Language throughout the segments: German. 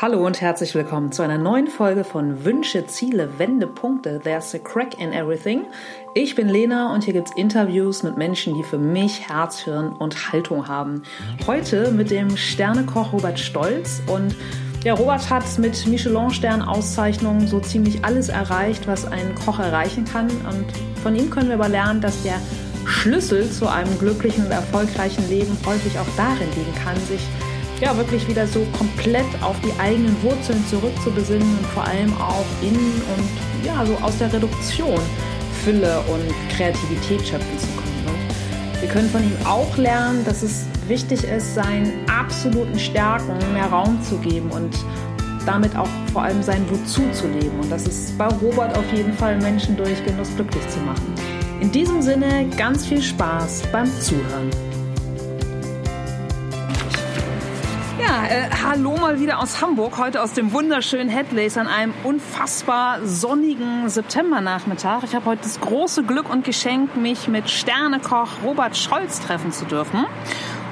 Hallo und herzlich willkommen zu einer neuen Folge von Wünsche, Ziele, Wendepunkte. There's a crack in everything. Ich bin Lena und hier gibt's Interviews mit Menschen, die für mich Herz, Hirn und Haltung haben. Heute mit dem Sternekoch Robert Stolz und ja, Robert hat mit Michelin-Stern-Auszeichnungen so ziemlich alles erreicht, was ein Koch erreichen kann. Und von ihm können wir aber lernen, dass der Schlüssel zu einem glücklichen und erfolgreichen Leben häufig auch darin liegen kann, sich ja wirklich wieder so komplett auf die eigenen Wurzeln zurückzubesinnen und vor allem auch in und ja so aus der Reduktion Fülle und Kreativität schöpfen zu können. Und wir können von ihm auch lernen, dass es wichtig ist, seinen absoluten Stärken mehr Raum zu geben und damit auch vor allem sein Wozu zu leben. Und das ist bei Robert auf jeden Fall Menschen durch Genuss glücklich zu machen. In diesem Sinne ganz viel Spaß beim Zuhören. Äh, hallo mal wieder aus Hamburg, heute aus dem wunderschönen Headlace an einem unfassbar sonnigen Septembernachmittag. Ich habe heute das große Glück und Geschenk, mich mit Sternekoch Robert Scholz treffen zu dürfen.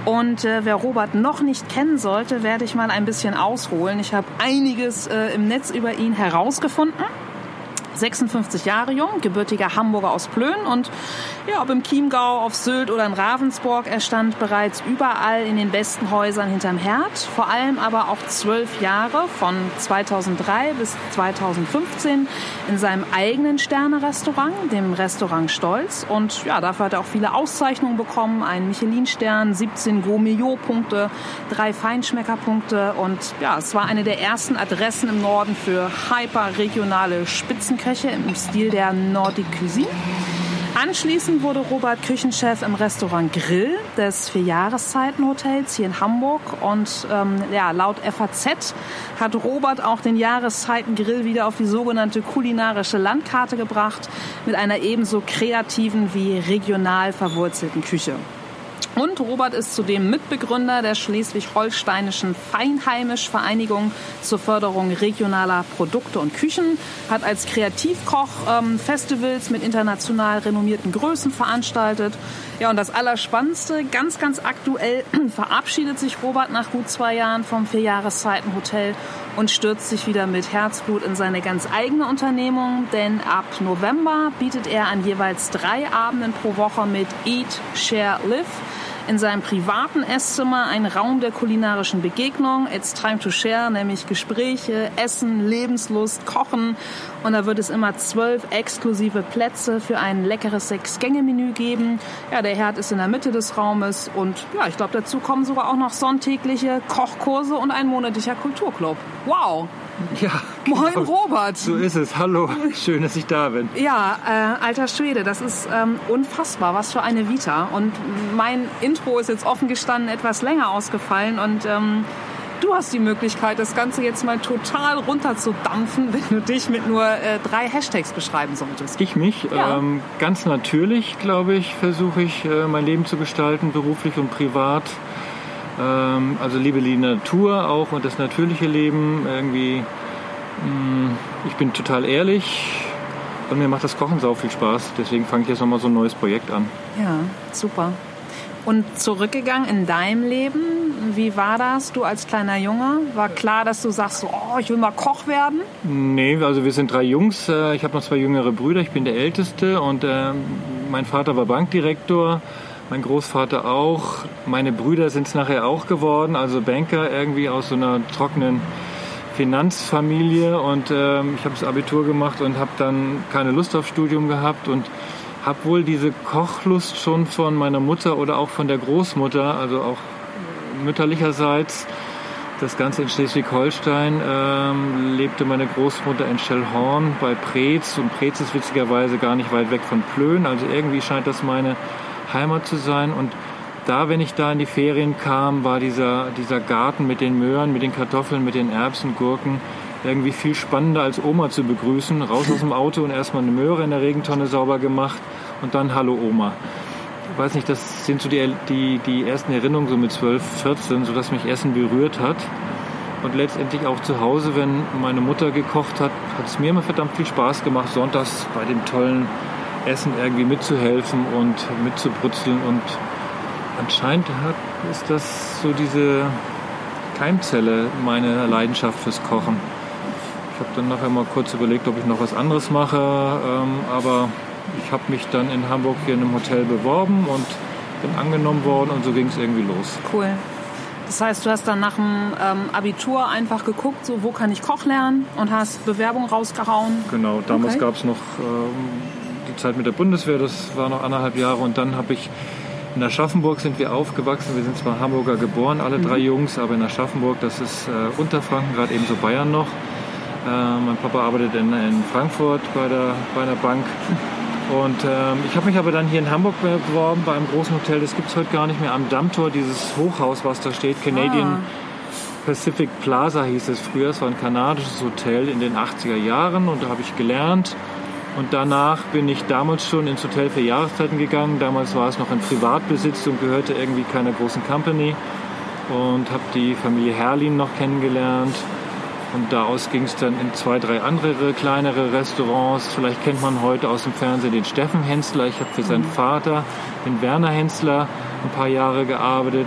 Und äh, wer Robert noch nicht kennen sollte, werde ich mal ein bisschen ausholen. Ich habe einiges äh, im Netz über ihn herausgefunden. 56 Jahre jung, gebürtiger Hamburger aus Plön und ja, ob im Chiemgau, auf Sylt oder in Ravensburg, er stand bereits überall in den besten Häusern hinterm Herd, vor allem aber auch zwölf Jahre von 2003 bis 2015 in seinem eigenen Sterne-Restaurant, dem Restaurant Stolz. Und ja, dafür hat er auch viele Auszeichnungen bekommen, einen Michelin-Stern, 17 Gourmillot-Punkte, drei Feinschmecker-Punkte. Und ja, es war eine der ersten Adressen im Norden für hyperregionale Spitzenköche Köche im Stil der Nordic Cuisine. Anschließend wurde Robert Küchenchef im Restaurant Grill des Vierjahreszeiten-Hotels hier in Hamburg. Und ähm, ja, laut FAZ hat Robert auch den Jahreszeiten-Grill wieder auf die sogenannte kulinarische Landkarte gebracht, mit einer ebenso kreativen wie regional verwurzelten Küche. Und Robert ist zudem Mitbegründer der schleswig-holsteinischen Feinheimisch-Vereinigung zur Förderung regionaler Produkte und Küchen, hat als Kreativkoch ähm, Festivals mit international renommierten Größen veranstaltet. Ja, und das Allerspannendste, ganz, ganz aktuell verabschiedet sich Robert nach gut zwei Jahren vom Vierjahreszeiten-Hotel und stürzt sich wieder mit Herzblut in seine ganz eigene Unternehmung, denn ab November bietet er an jeweils drei Abenden pro Woche mit Eat, Share, Live in seinem privaten Esszimmer ein Raum der kulinarischen Begegnung. It's time to share, nämlich Gespräche, Essen, Lebenslust, Kochen. Und da wird es immer zwölf exklusive Plätze für ein leckeres Sechs-Gänge-Menü geben. Ja, der Herd ist in der Mitte des Raumes und ja, ich glaube, dazu kommen sogar auch noch sonntägliche Kochkurse und ein monatlicher Kulturclub. Wow! Ja. Moin genau. Robert. So ist es. Hallo. Schön, dass ich da bin. Ja, äh, alter Schwede, das ist ähm, unfassbar. Was für eine Vita. Und mein Intro ist jetzt offen gestanden etwas länger ausgefallen und ähm, Du hast die Möglichkeit, das Ganze jetzt mal total runterzudampfen, wenn du dich mit nur äh, drei Hashtags beschreiben solltest. Ich mich? Ja. Ähm, ganz natürlich, glaube ich, versuche ich, äh, mein Leben zu gestalten, beruflich und privat. Ähm, also liebe die Natur auch und das natürliche Leben. Irgendwie, mh, ich bin total ehrlich und mir macht das Kochen sau viel Spaß. Deswegen fange ich jetzt nochmal so ein neues Projekt an. Ja, super. Und zurückgegangen in deinem Leben, wie war das? Du als kleiner Junge, war klar, dass du sagst, oh, ich will mal Koch werden? Nee, also wir sind drei Jungs. Äh, Ich habe noch zwei jüngere Brüder. Ich bin der Älteste und äh, mein Vater war Bankdirektor. Mein Großvater auch. Meine Brüder sind es nachher auch geworden, also Banker irgendwie aus so einer trockenen Finanzfamilie. Und ähm, ich habe das Abitur gemacht und habe dann keine Lust auf Studium gehabt und habe wohl diese Kochlust schon von meiner Mutter oder auch von der Großmutter, also auch mütterlicherseits. Das Ganze in Schleswig-Holstein ähm, lebte meine Großmutter in Schellhorn bei Preetz und Preetz ist witzigerweise gar nicht weit weg von Plön. Also irgendwie scheint das meine Heimat zu sein. Und da, wenn ich da in die Ferien kam, war dieser, dieser Garten mit den Möhren, mit den Kartoffeln, mit den Erbsen, Gurken irgendwie viel spannender als Oma zu begrüßen. Raus aus dem Auto und erstmal eine Möhre in der Regentonne sauber gemacht und dann Hallo Oma. Ich weiß nicht, das sind so die, die, die ersten Erinnerungen so mit 12, 14, so dass mich Essen berührt hat. Und letztendlich auch zu Hause, wenn meine Mutter gekocht hat, hat es mir immer verdammt viel Spaß gemacht, sonntags bei dem tollen Essen irgendwie mitzuhelfen und mitzubrutzeln. Und anscheinend hat, ist das so diese Keimzelle meine Leidenschaft fürs Kochen. Ich habe dann nachher mal kurz überlegt, ob ich noch was anderes mache, ähm, aber ich habe mich dann in Hamburg hier in einem Hotel beworben und bin angenommen worden und so ging es irgendwie los. Cool. Das heißt, du hast dann nach dem ähm, Abitur einfach geguckt, so wo kann ich Koch lernen und hast Bewerbung rausgehauen. Genau, damals okay. gab es noch ähm, Zeit mit der Bundeswehr, das war noch anderthalb Jahre und dann habe ich in Aschaffenburg sind wir aufgewachsen. Wir sind zwar Hamburger geboren, alle drei mhm. Jungs, aber in Aschaffenburg, das ist äh, Unterfranken, gerade ebenso Bayern noch. Äh, mein Papa arbeitet in, in Frankfurt bei der, bei der Bank. Und ähm, ich habe mich aber dann hier in Hamburg beworben bei einem großen Hotel. Das gibt es heute gar nicht mehr am Dammtor, dieses Hochhaus, was da steht, Canadian ah. Pacific Plaza hieß es früher. Es war ein kanadisches Hotel in den 80er Jahren und da habe ich gelernt. Und danach bin ich damals schon ins Hotel für Jahreszeiten gegangen. Damals war es noch in Privatbesitz und gehörte irgendwie keiner großen Company. Und habe die Familie Herrlin noch kennengelernt. Und daraus ging es dann in zwei, drei andere kleinere Restaurants. Vielleicht kennt man heute aus dem Fernsehen den Steffen Hensler. Ich habe für seinen mhm. Vater, den Werner Hensler, ein paar Jahre gearbeitet.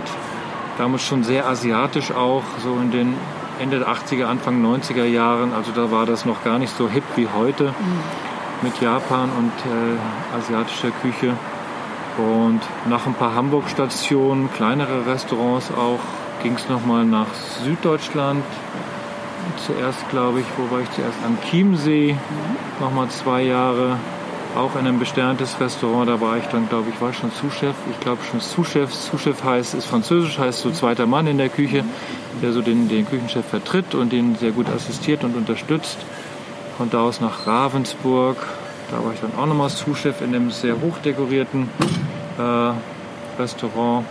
Damals schon sehr asiatisch auch, so in den Ende der 80er, Anfang 90er Jahren. Also da war das noch gar nicht so hip wie heute. Mhm mit Japan und äh, asiatischer Küche. Und nach ein paar Hamburg-Stationen, kleinere Restaurants auch, ging es nochmal nach Süddeutschland. Zuerst, glaube ich, wo war ich zuerst? Am Chiemsee, nochmal zwei Jahre. Auch in einem besterntes Restaurant, da war ich dann, glaube ich, war schon Sous-Chef. Ich glaube schon Sous-Chef. Sous-Chef heißt, ist französisch, heißt so zweiter Mann in der Küche, der so den, den Küchenchef vertritt und den sehr gut assistiert und unterstützt. Von da aus nach Ravensburg. Da war ich dann auch nochmal Zuschef in einem sehr hochdekorierten äh, Restaurant.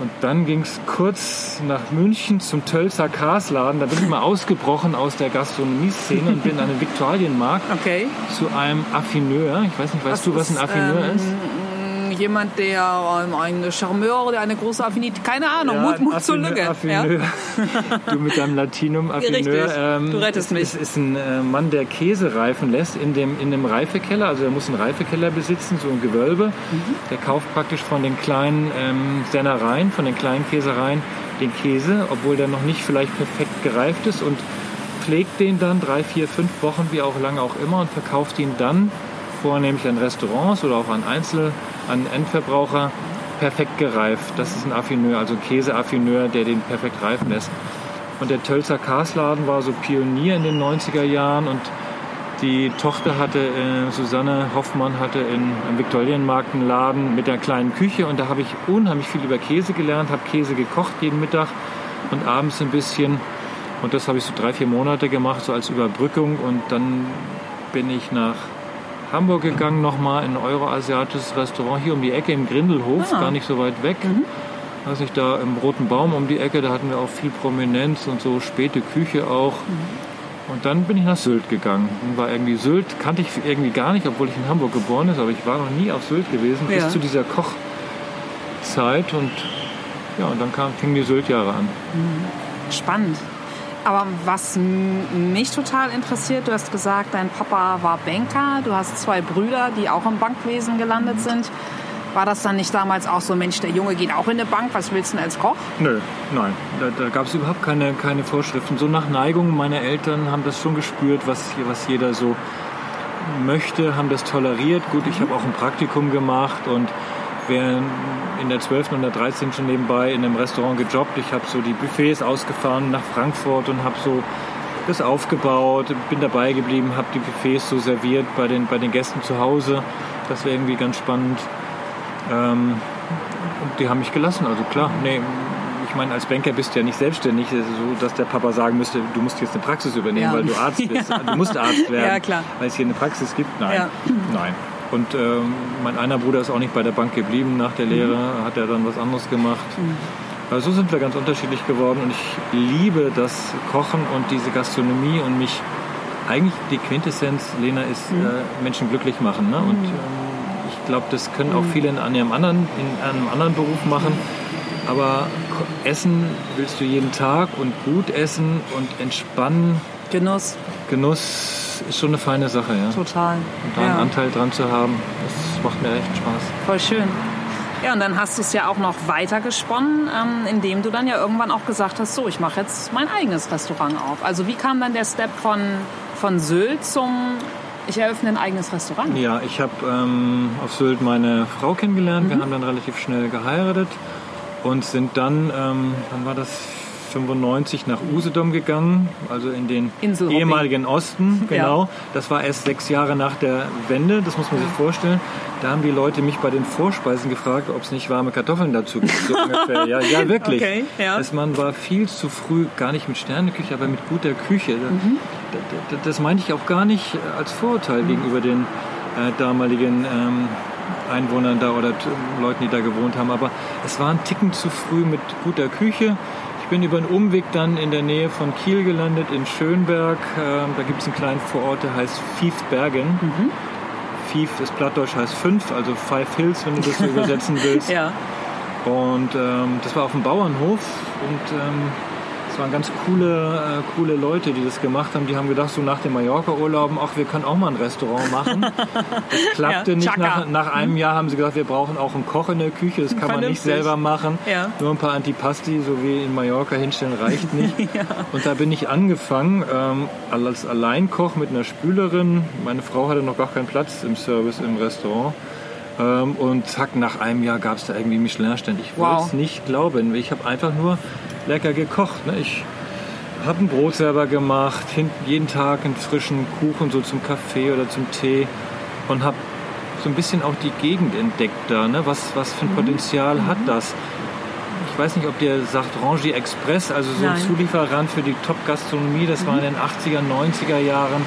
Und dann ging es kurz nach München zum Tölzer Kasladen. Da bin ich mal ausgebrochen aus der Gastronomie-Szene und bin an den Viktualienmarkt okay. zu einem Affineur. Ich weiß nicht, weißt was du, was ein Affineur ähm, ist? Jemand, der ähm, ein Charmeur oder eine große Affinität, keine Ahnung, ja, Mut, Mut zur Lücke. Affineur. Ja? du mit deinem Latinum Affineur. Ähm, du rettest mich. Ist, ist ein äh, Mann, der Käse reifen lässt in dem, in dem Reifekeller. Also er muss einen Reifekeller besitzen, so ein Gewölbe. Mhm. Der kauft praktisch von den kleinen ähm, Sennereien, von den kleinen Käsereien den Käse, obwohl der noch nicht vielleicht perfekt gereift ist und pflegt den dann drei, vier, fünf Wochen, wie auch lange auch immer und verkauft ihn dann vornehmlich an Restaurants oder auch an Einzel- an Endverbraucher perfekt gereift. Das ist ein Affineur, also Käseaffineur, der den perfekt reifen lässt. Und der Tölzer Karsladen war so Pionier in den 90er Jahren und die Tochter hatte, äh, Susanne Hoffmann hatte in, im Viktualienmarkt einen Laden mit einer kleinen Küche und da habe ich unheimlich viel über Käse gelernt, habe Käse gekocht jeden Mittag und abends ein bisschen. Und das habe ich so drei, vier Monate gemacht, so als Überbrückung. Und dann bin ich nach Hamburg gegangen, nochmal in ein euroasiatisches Restaurant hier um die Ecke im Grindelhof, ah. gar nicht so weit weg. Mhm. Also ich da im Roten Baum um die Ecke, da hatten wir auch viel Prominenz und so späte Küche auch. Mhm. Und dann bin ich nach Sylt gegangen. Und war irgendwie Sylt, kannte ich irgendwie gar nicht, obwohl ich in Hamburg geboren bin, aber ich war noch nie auf Sylt gewesen, ja. bis zu dieser Kochzeit. Und ja, und dann kam, fingen die Sylt-Jahre an. Mhm. Spannend. Aber was mich total interessiert, du hast gesagt, dein Papa war Banker, du hast zwei Brüder, die auch im Bankwesen gelandet sind. War das dann nicht damals auch so, Mensch, der Junge geht auch in eine Bank, was willst du denn als Koch? Nö, nein, da, da gab es überhaupt keine, keine Vorschriften. So nach Neigung, meine Eltern haben das schon gespürt, was, was jeder so möchte, haben das toleriert. Gut, ich habe auch ein Praktikum gemacht und wer in der 12. und der 13. schon nebenbei in einem Restaurant gejobbt. Ich habe so die Buffets ausgefahren nach Frankfurt und habe so das aufgebaut, bin dabei geblieben, habe die Buffets so serviert bei den, bei den Gästen zu Hause. Das wäre irgendwie ganz spannend. Ähm, und die haben mich gelassen, also klar. Nee, ich meine, als Banker bist du ja nicht selbstständig, so dass der Papa sagen müsste, du musst jetzt eine Praxis übernehmen, ja. weil du Arzt bist. Ja. Du musst Arzt werden, ja, klar. weil es hier eine Praxis gibt. Nein, nein. Und ähm, mein einer Bruder ist auch nicht bei der Bank geblieben nach der Lehre, mhm. hat er dann was anderes gemacht. Mhm. Also so sind wir ganz unterschiedlich geworden und ich liebe das Kochen und diese Gastronomie und mich eigentlich die Quintessenz, Lena, ist mhm. äh, Menschen glücklich machen. Ne? Und mhm. ähm, ich glaube, das können auch mhm. viele in einem anderen, in einem anderen Beruf machen. Aber essen willst du jeden Tag und gut essen und entspannen. Genuss. Genuss ist schon eine feine Sache, ja. Total. Und da ja. einen Anteil dran zu haben, das macht mir echt Spaß. Voll schön. Ja, und dann hast du es ja auch noch weiter gesponnen, ähm, indem du dann ja irgendwann auch gesagt hast, so, ich mache jetzt mein eigenes Restaurant auf. Also wie kam dann der Step von, von Sylt zum, ich eröffne ein eigenes Restaurant? Ja, ich habe ähm, auf Sylt meine Frau kennengelernt. Mhm. Wir haben dann relativ schnell geheiratet und sind dann, ähm, wann war das, 95 nach Usedom gegangen, also in den ehemaligen Osten. Genau. Ja. Das war erst sechs Jahre nach der Wende, das muss man sich vorstellen. Da haben die Leute mich bei den Vorspeisen gefragt, ob es nicht warme Kartoffeln dazu gibt. So ungefähr. Ja, ja, wirklich. Okay, ja. Das, man war viel zu früh, gar nicht mit Sterneküche, aber mit guter Küche. Mhm. Das, das meinte ich auch gar nicht als Vorurteil mhm. gegenüber den äh, damaligen ähm, Einwohnern da oder Leuten, die da gewohnt haben. Aber es war ein Ticken zu früh mit guter Küche. Ich bin über einen Umweg dann in der Nähe von Kiel gelandet, in Schönberg. Ähm, da gibt es einen kleinen Vorort, der heißt Fiefbergen. Mhm. Fief ist Plattdeutsch, heißt fünf, also Five Hills, wenn du das so übersetzen willst. ja. Und ähm, das war auf dem Bauernhof und ähm, waren ganz coole, äh, coole Leute, die das gemacht haben. Die haben gedacht, so nach den Mallorca-Urlauben, ach, wir können auch mal ein Restaurant machen. Das klappte ja, nicht. Nach, nach, einem Jahr haben sie gesagt, wir brauchen auch einen Koch in der Küche. Das kann man nicht selber machen. Ja. Nur ein paar Antipasti, so wie in Mallorca hinstellen, reicht nicht. ja. Und da bin ich angefangen ähm, als Alleinkoch mit einer Spülerin. Meine Frau hatte noch gar keinen Platz im Service im Restaurant. Ähm, und zack, nach einem Jahr gab es da irgendwie Michelin-Stände. Ich wow. wollte es nicht glauben. Ich habe einfach nur lecker gekocht. Ne? Ich habe ein Brot selber gemacht, jeden Tag einen frischen Kuchen so zum Kaffee oder zum Tee und habe so ein bisschen auch die Gegend entdeckt da. Ne? Was, was für ein mhm. Potenzial mhm. hat das? Ich weiß nicht, ob dir sagt Rangy Express, also so Nein. ein Zulieferant für die Top-Gastronomie, das mhm. war in den 80er, 90er Jahren,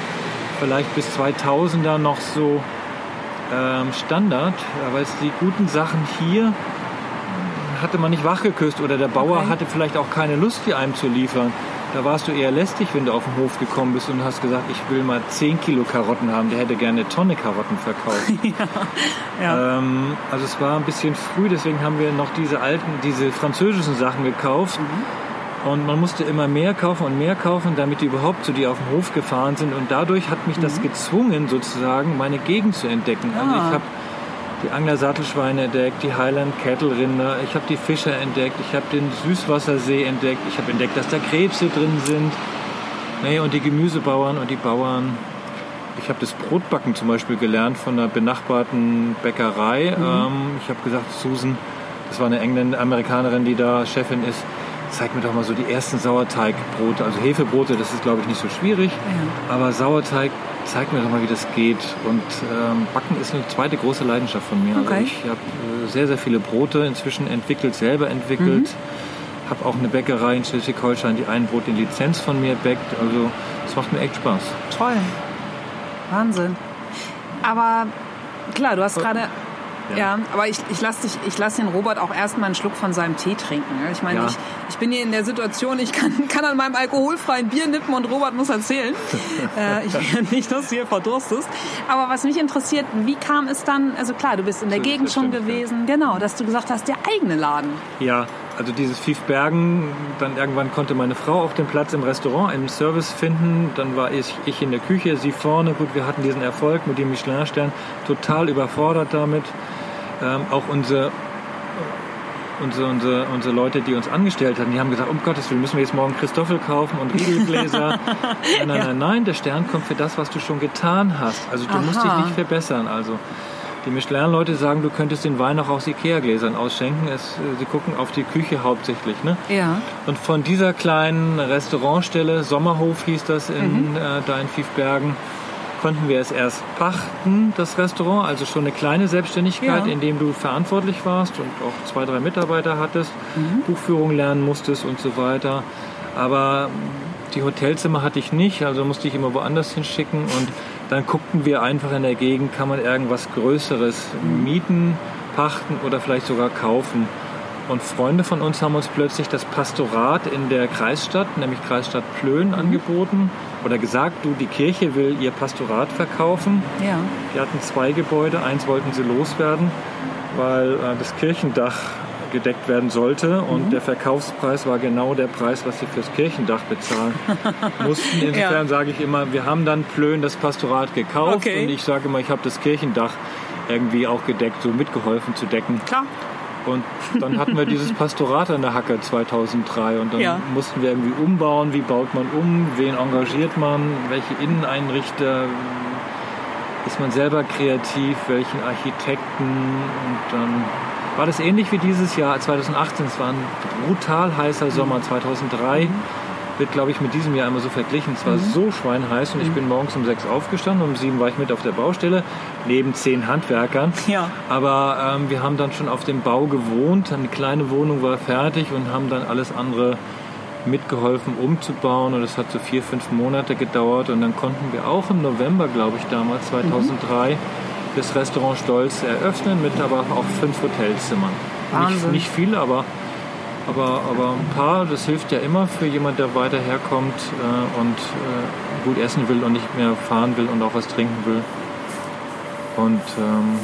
vielleicht bis 2000er noch so ähm, Standard. Aber es die guten Sachen hier hatte man nicht wachgeküsst oder der Bauer okay. hatte vielleicht auch keine Lust, die einem zu liefern. Da warst du eher lästig, wenn du auf den Hof gekommen bist und hast gesagt, ich will mal 10 Kilo Karotten haben. Der hätte gerne eine Tonne Karotten verkauft. ja, ja. Ähm, also es war ein bisschen früh, deswegen haben wir noch diese alten, diese französischen Sachen gekauft. Mhm. Und man musste immer mehr kaufen und mehr kaufen, damit die überhaupt zu dir auf den Hof gefahren sind. Und dadurch hat mich mhm. das gezwungen, sozusagen meine Gegend zu entdecken. Also ich habe die Angler Sattelschweine entdeckt, die Highland Cattle Rinder, ich habe die Fischer entdeckt, ich habe den Süßwassersee entdeckt, ich habe entdeckt, dass da Krebse drin sind. Nee, und die Gemüsebauern und die Bauern. Ich habe das Brotbacken zum Beispiel gelernt von einer benachbarten Bäckerei. Mhm. Ähm, ich habe gesagt, Susan, das war eine Engländer, Amerikanerin, die da Chefin ist, zeig mir doch mal so die ersten Sauerteigbrote. Also Hefebrote, das ist glaube ich nicht so schwierig, ja. aber Sauerteig, zeig mir doch mal, wie das geht. Und ähm, Backen ist eine zweite große Leidenschaft von mir. Also okay. Also ich habe äh, sehr, sehr viele Brote inzwischen entwickelt, selber entwickelt. Mhm. Habe auch eine Bäckerei in Schleswig-Holstein, die ein Brot in Lizenz von mir bäckt. Also es macht mir echt Spaß. Toll. Wahnsinn. Aber klar, du hast gerade ja, ja aber ich, ich lasse lass den Robert auch erstmal einen Schluck von seinem Tee trinken. Ich meine, ja. ich, ich bin hier in der Situation, ich kann, kann an meinem alkoholfreien Bier nippen und Robert muss erzählen. äh, ich will nicht, dass du hier verdurstest. Aber was mich interessiert, wie kam es dann, also klar, du bist in der so, Gegend schon stimmt, gewesen, ja. genau, dass du gesagt hast, der eigene Laden. Ja, also dieses Fiefbergen, dann irgendwann konnte meine Frau auch den Platz im Restaurant, im Service finden. Dann war ich, ich in der Küche, sie vorne. Gut, wir hatten diesen Erfolg mit dem Michelin-Stern, total überfordert damit. Ähm, auch unsere, unsere, unsere, unsere Leute, die uns angestellt hatten, die haben gesagt, um Gottes Willen, müssen wir jetzt morgen Christoffel kaufen und Riegelgläser. nein, nein, ja. nein, nein, der Stern kommt für das, was du schon getan hast. Also du Aha. musst dich nicht verbessern. Also die Michelin-Leute sagen, du könntest den Wein auch aus Ikea-Gläsern ausschenken. Es, äh, sie gucken auf die Küche hauptsächlich. Ne? Ja. Und von dieser kleinen Restaurantstelle, Sommerhof hieß das in, mhm. äh, da in Fiefbergen, konnten wir es erst pachten, das Restaurant, also schon eine kleine Selbstständigkeit, ja. in dem du verantwortlich warst und auch zwei, drei Mitarbeiter hattest, mhm. Buchführung lernen musstest und so weiter. Aber die Hotelzimmer hatte ich nicht, also musste ich immer woanders hinschicken und dann guckten wir einfach in der Gegend, kann man irgendwas Größeres mieten, pachten oder vielleicht sogar kaufen. Und Freunde von uns haben uns plötzlich das Pastorat in der Kreisstadt, nämlich Kreisstadt Plön, mhm. angeboten oder gesagt, du, die Kirche will ihr Pastorat verkaufen. Ja. Die hatten zwei Gebäude, eins wollten sie loswerden, weil äh, das Kirchendach gedeckt werden sollte und mhm. der Verkaufspreis war genau der Preis, was sie fürs Kirchendach bezahlen mussten. Insofern ja. sage ich immer, wir haben dann Plön das Pastorat gekauft okay. und ich sage immer, ich habe das Kirchendach irgendwie auch gedeckt, so mitgeholfen zu decken. Klar. Und dann hatten wir dieses Pastorat an der Hacke 2003 und dann Ja. mussten wir irgendwie umbauen. Wie baut man um? Wen engagiert man? Welche Inneneinrichter? Ist man selber kreativ? Welchen Architekten? Und dann war das ähnlich wie dieses Jahr 2018. Es war ein brutal heißer Sommer 2003. Wird, glaube ich, mit diesem Jahr immer so verglichen. Es war so schweinheiß und ich bin morgens um sechs aufgestanden. Um sieben war ich mit auf der Baustelle, neben zehn Handwerkern. Ja. Aber ähm, wir haben dann schon auf dem Bau gewohnt. Eine kleine Wohnung war fertig und haben dann alles andere mitgeholfen umzubauen. Und es hat so vier, fünf Monate gedauert. Und dann konnten wir auch im November, glaube ich, damals 2003, das Restaurant Stolz eröffnen mit aber auch fünf Hotelzimmern. Nicht, Wahnsinn. nicht viel, aber, aber, aber ein paar. Das hilft ja immer für jemand, der weiter herkommt äh, und äh, gut essen will und nicht mehr fahren will und auch was trinken will. Und ähm,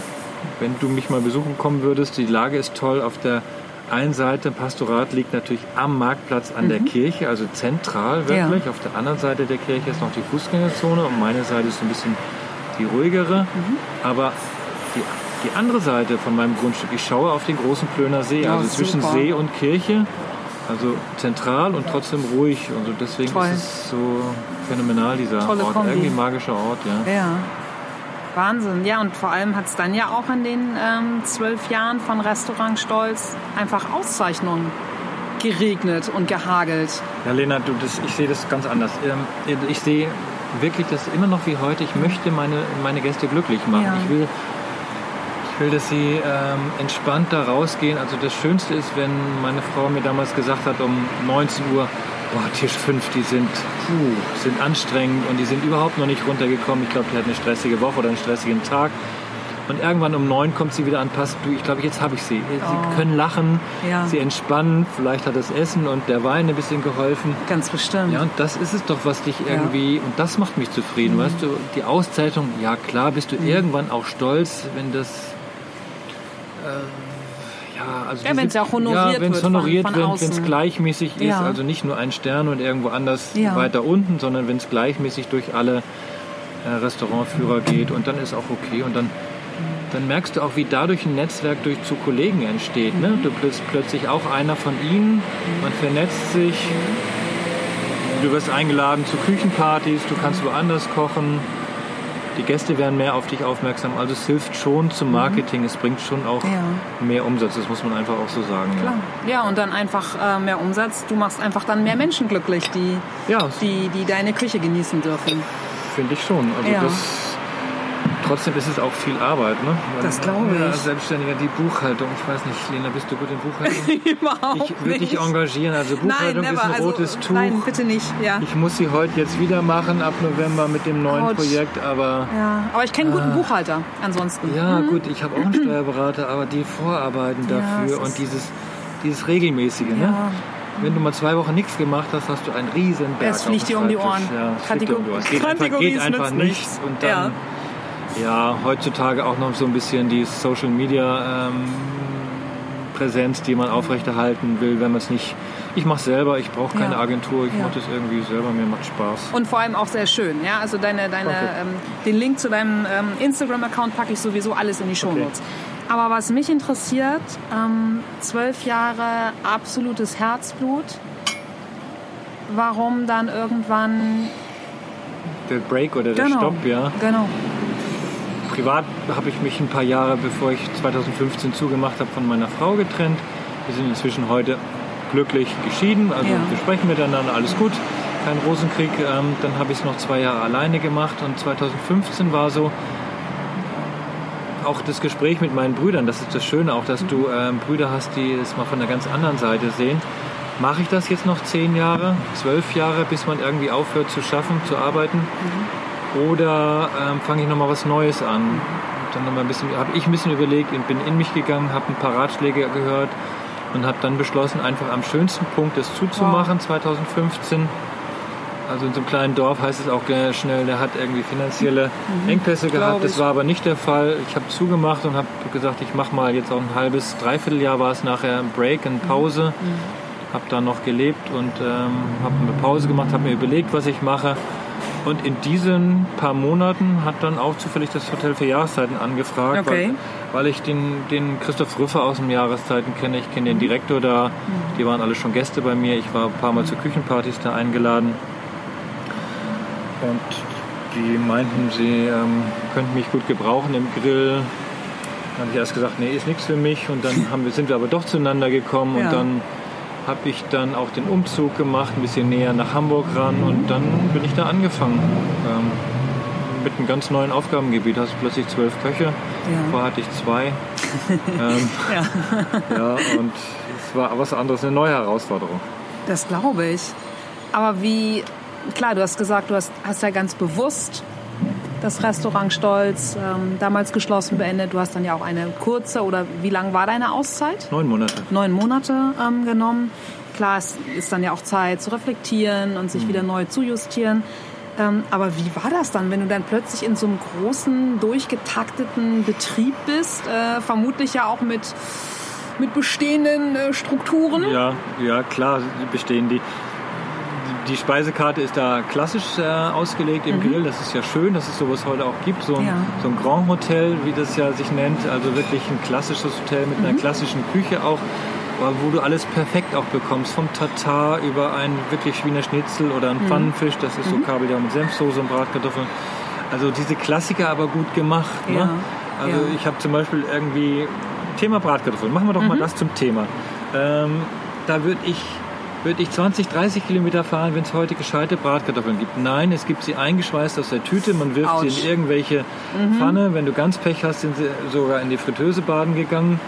wenn du mich mal besuchen kommen würdest, die Lage ist toll. Auf der einen Seite, Pastorat liegt natürlich am Marktplatz an der Kirche, also zentral wirklich. Auf der anderen Seite der Kirche ist noch die Fußgängerzone und meine Seite ist so ein bisschen die ruhigere. Aber die, die andere Seite von meinem Grundstück, ich schaue auf den großen Plöner See, Ja, also zwischen super. See und Kirche. Also zentral und trotzdem ruhig. Also deswegen Toll. ist es so phänomenal, dieser Tolle Ort. Kombi. Irgendwie ein magischer Ort, ja. Ja. Wahnsinn. Ja, und vor allem hat es dann ja auch in den ähm, zwölf Jahren von Restaurant Stolz einfach Auszeichnungen geregnet und gehagelt. Ja, Lena, du, das, ich sehe das ganz anders. Ähm, Ich sehe wirklich das immer noch wie heute. Ich möchte meine, meine Gäste glücklich machen. Ja. Ich, will, ich will, dass sie ähm, entspannt da rausgehen. Also das Schönste ist, wenn meine Frau mir damals gesagt hat, um 19 Uhr, boah, Tisch 5, die sind, puh, sind anstrengend und die sind überhaupt noch nicht runtergekommen. Ich glaube, die hat eine stressige Woche oder einen stressigen Tag. Und irgendwann um neun kommt sie wieder an, passt du, ich glaube, jetzt habe ich sie. Sie Oh. können lachen, Ja. sie entspannen, vielleicht hat das Essen und der Wein ein bisschen geholfen. Ganz bestimmt. Ja, und das ist es doch, was dich irgendwie, und das macht mich zufrieden, Mhm. weißt du, die Auszeichnung, ja klar, bist du irgendwann auch stolz, wenn das, äh, ja, also Ja, wenn es ja auch honoriert ja, wenn es wird honoriert von wird, wenn es gleichmäßig ist, Ja. also nicht nur ein Stern und irgendwo anders Ja. weiter unten, sondern wenn es gleichmäßig durch alle äh, Restaurantführer geht und dann ist auch okay und dann dann merkst du auch, wie dadurch ein Netzwerk durch zu Kollegen entsteht. Ne? Du bist plötzlich auch einer von ihnen, man vernetzt sich, du wirst eingeladen zu Küchenpartys, du kannst woanders kochen, die Gäste werden mehr auf dich aufmerksam. Also es hilft schon zum Marketing, es bringt schon auch Ja. mehr Umsatz, das muss man einfach auch so sagen. Klar. Ja, und dann einfach äh, mehr Umsatz. Du machst einfach dann mehr Menschen glücklich, die, Ja, ja die, die deine Küche genießen dürfen. finde ich schon. Also Ja. das, trotzdem ist es auch viel Arbeit. Ne? Weil- Das glaube Ja, ich. Selbstständiger, die Buchhaltung. Ich weiß nicht, Lena, bist du gut in Buchhaltung? Überhaupt Ich würde dich engagieren. Also Nein, Buchhaltung never. ist ein also, rotes Tuch. Nein, bitte nicht. Ja. Ich muss sie heute jetzt wieder machen ab November mit dem neuen Autsch. Projekt, aber ja. Aber ich kenne einen guten Buchhalter ansonsten. ja gut, ich habe auch einen Steuerberater, aber die Vorarbeiten Mhm. Ja, dafür es und dieses, dieses regelmäßige. Ne? Ja. Wenn du mal zwei Wochen nichts gemacht hast, hast du einen riesen Berg Es fliegt dir um die. Ohren. Ja, dir um die Ohren. Geht einfach, geht einfach nichts. Und dann, ja. heutzutage auch noch so ein bisschen die Social Media ähm, Präsenz, die man aufrechterhalten will, wenn man es nicht. Ich mache selber, ich brauche keine Ja. Agentur, ich Ja. mache das irgendwie selber, mir macht Spaß. Und vor allem auch sehr schön. Ja? Also deine, deine, ähm, den Link zu deinem ähm, Instagram-Account packe ich sowieso alles in die Shownotes. Aber was mich interessiert, ähm, zwölf Jahre absolutes Herzblut. Warum dann irgendwann... Der Break oder der genau, Stopp, ja. Genau. Privat habe ich mich ein paar Jahre, bevor ich 2015 zugemacht habe, von meiner Frau getrennt. Wir sind inzwischen heute glücklich geschieden, also Ja. wir sprechen miteinander, alles gut, kein Rosenkrieg. Ähm, dann habe ich es noch zwei Jahre alleine gemacht und 2015 war so auch das Gespräch mit meinen Brüdern. Das ist das Schöne auch, dass du ähm, Brüder hast, die es mal von der ganz anderen Seite sehen. Mache ich das jetzt noch zehn Jahre, zwölf Jahre, bis man irgendwie aufhört zu schaffen, zu arbeiten? Oder ähm, fange ich nochmal was Neues an? Und dann noch mal ein bisschen, habe ich ein bisschen überlegt und bin in mich gegangen, habe ein paar Ratschläge gehört und habe dann beschlossen, einfach am schönsten Punkt das zuzumachen, 2015. Also in so einem kleinen Dorf heißt es auch schnell, der hat irgendwie finanzielle Engpässe Glaub gehabt. Das war aber nicht der Fall. Ich habe zugemacht und habe gesagt, ich mache mal jetzt auch ein halbes, dreiviertel war es nachher ein Break, eine Pause. Habe da noch gelebt und ähm, habe eine Pause gemacht, habe mir überlegt, was ich mache Und in diesen paar Monaten hat dann auch zufällig das Hotel für Jahreszeiten angefragt, Okay. weil, weil ich den, den Christoph Rüffer aus dem Jahreszeiten kenne. Ich kenne den Direktor da. Die waren alle schon Gäste bei mir. Ich war ein paar Mal zu Küchenpartys da eingeladen. Und die meinten, sie ähm, könnten mich gut gebrauchen im Grill. Dann habe ich erst gesagt, nee, ist nichts für mich. Und dann haben wir, sind wir aber doch zueinander gekommen. Ja. Und dann habe ich dann auch den Umzug gemacht, ein bisschen näher nach Hamburg ran. Und dann bin ich da angefangen. Ähm, mit einem ganz neuen Aufgabengebiet. Hast du plötzlich zwölf Köche. Vorher hatte ich zwei. ähm, Ja. ja, und es war was anderes, eine neue Herausforderung. Das glaube ich. Aber wie, klar, du hast gesagt, du hast, hast ja ganz bewusst das Restaurant Stolz ähm, damals geschlossen beendet. Du hast dann ja auch eine kurze oder wie lang war deine Auszeit? Neun Monate. Neun Monate ähm, genommen. Klar, es ist dann ja auch Zeit zu reflektieren und sich wieder neu zu justieren. Ähm, aber wie war das dann, wenn du dann plötzlich in so einem großen, durchgetakteten Betrieb bist? Äh, vermutlich ja auch mit, mit bestehenden äh, Strukturen. Ja, ja, klar, bestehen die. Die Speisekarte ist da klassisch äh, ausgelegt im Grill. Das ist ja schön, dass es sowas heute auch gibt. So ein, Ja. so ein Grand Hotel, wie das ja sich nennt. Also wirklich ein klassisches Hotel mit einer klassischen Küche auch, wo du alles perfekt auch bekommst. Vom Tatar über einen wirklich Wiener Schnitzel oder einen Pfannenfisch. Das ist so Kabeljau mit Senfsoße und Bratkartoffeln. Also diese Klassiker aber gut gemacht. Ja, Ne? Also ja. ich habe zum Beispiel irgendwie Thema Bratkartoffeln. Machen wir doch mal das zum Thema. Ähm, da würde ich, würd ich 20, 30 Kilometer fahren, wenn es heute gescheite Bratkartoffeln gibt. Nein, es gibt sie eingeschweißt aus der Tüte. Man wirft sie Autsch. in irgendwelche Pfanne. Wenn du ganz Pech hast, sind sie sogar in die Fritteuse baden gegangen.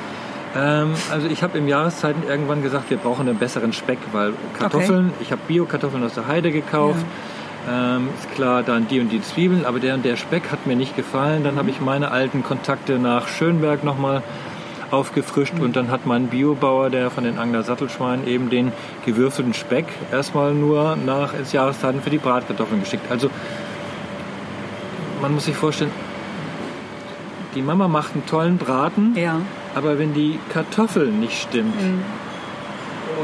Ähm, also ich habe im Jahreszeiten irgendwann gesagt, wir brauchen einen besseren Speck, weil Kartoffeln, ich habe Bio-Kartoffeln aus der Heide gekauft. Ähm, ist klar, dann die und die Zwiebeln, aber der und der Speck hat mir nicht gefallen. Dann habe ich meine alten Kontakte nach Schönberg nochmal aufgefrischt und dann hat mein Biobauer, der von den Angler Sattelschweinen, eben den gewürfelten Speck erstmal nur nach ins Jahreszeiten für die Bratkartoffeln geschickt. Also man muss sich vorstellen, die Mama macht einen tollen Braten, Ja. aber wenn die Kartoffel nicht stimmt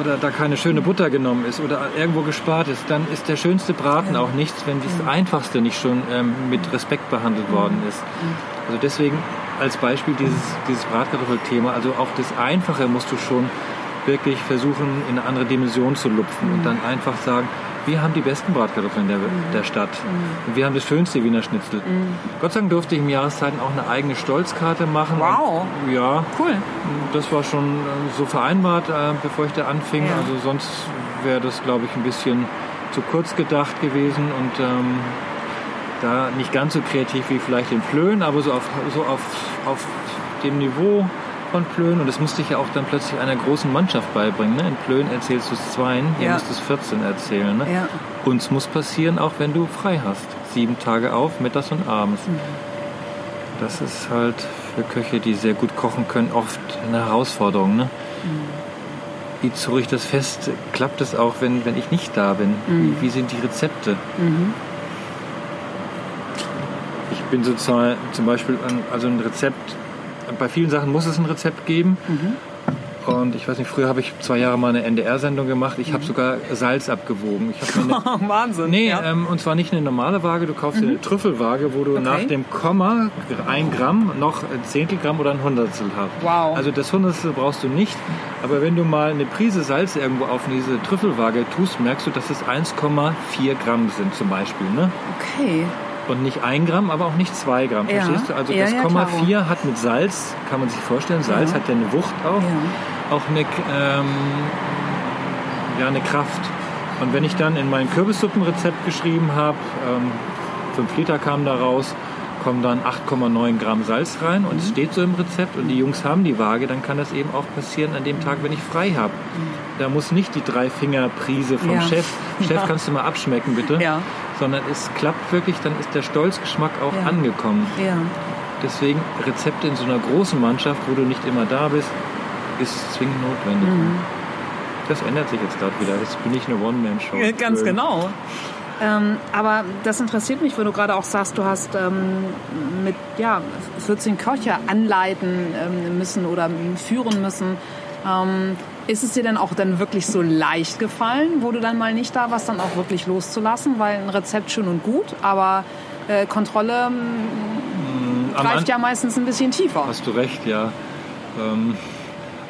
oder da keine schöne Butter genommen ist oder irgendwo gespart ist, dann ist der schönste Braten auch nichts, wenn das Einfachste nicht schon ähm, mit Respekt behandelt worden ist. Also deswegen als Beispiel dieses, dieses Bratkartoffelthema, also auch das Einfache musst du schon wirklich versuchen, in eine andere Dimension zu lupfen und dann einfach sagen, wir haben die besten Bratkartoffeln der, der Stadt und wir haben das schönste Wiener Schnitzel. Gott sei Dank durfte ich im Jahreszeiten auch eine eigene Stolzkarte machen. Wow. Und, ja, Cool. das war schon äh, so vereinbart, äh, bevor ich da anfing. Ja. Also sonst wäre das, glaube ich, ein bisschen zu kurz gedacht gewesen und ähm, da nicht ganz so kreativ wie vielleicht in Plön, aber so auf, so auf, auf dem Niveau von Plön. Und das musste ich ja auch dann plötzlich einer großen Mannschaft beibringen. Ne? In Plön erzählst du es zweien, hier Ja. musst du es 14 erzählen. Ne? Ja. Uns muss passieren, auch wenn du frei hast. Sieben Tage auf, mittags und abends. Das ist halt für Köche, die sehr gut kochen können, oft eine Herausforderung. Ne? Wie zurre ich das fest? Klappt es auch, wenn, wenn ich nicht da bin? Wie, wie sind die Rezepte? Ich bin sozusagen zum Beispiel an, also ein Rezept, bei vielen Sachen muss es ein Rezept geben. Und ich weiß nicht, früher habe ich zwei Jahre mal eine NDR-Sendung gemacht. Ich habe sogar Salz abgewogen. Ich habe mir eine, Wahnsinn. Nee, ja. ähm, und zwar nicht eine normale Waage, du kaufst dir eine Trüffelwaage, wo du nach dem Komma ein Gramm noch ein Zehntel Gramm oder ein Hundertstel hast. Wow. Also das Hundertstel brauchst du nicht, aber wenn du mal eine Prise Salz irgendwo auf diese Trüffelwaage tust, merkst du, dass es 1,4 Gramm sind zum Beispiel. Ne? Okay. Und nicht ein Gramm, aber auch nicht zwei Gramm. Ja. Verstehst du? Also Ja, das ja, Komma klaro. 4 hat mit Salz, kann man sich vorstellen, Salz hat ja eine Wucht auch, auch eine, ähm, ja, eine Kraft. Und wenn ich dann in mein Kürbissuppenrezept geschrieben habe, ähm, 5 Liter kamen da raus, kommen dann 8,9 Gramm Salz rein und Mhm. es steht so im Rezept und die Jungs haben die Waage, dann kann das eben auch passieren an dem Tag, wenn ich frei habe. Da muss nicht die Drei-Finger-Prise vom Mhm. Ja. Chef, Chef Ja. kannst du mal abschmecken bitte, Ja. Sondern es klappt wirklich, dann ist der Stolzgeschmack auch Ja. angekommen. Ja. Deswegen Rezepte in so einer großen Mannschaft, wo du nicht immer da bist, ist zwingend notwendig. Mhm. Das ändert sich jetzt gerade wieder. Jetzt bin ich eine One-Man-Show. Ja, Ganz Schön. genau. Ähm, aber das interessiert mich, wenn du gerade auch sagst, du hast ähm, mit ja, 14 Köche anleiten ähm, müssen oder führen müssen. Ist es dir denn auch dann wirklich so leicht gefallen, wo du dann mal nicht da warst, dann auch wirklich loszulassen? Weil ein Rezept schön und gut, aber äh, Kontrolle mm, greift ja meistens ein bisschen tiefer. Hast du recht, ja. Ähm,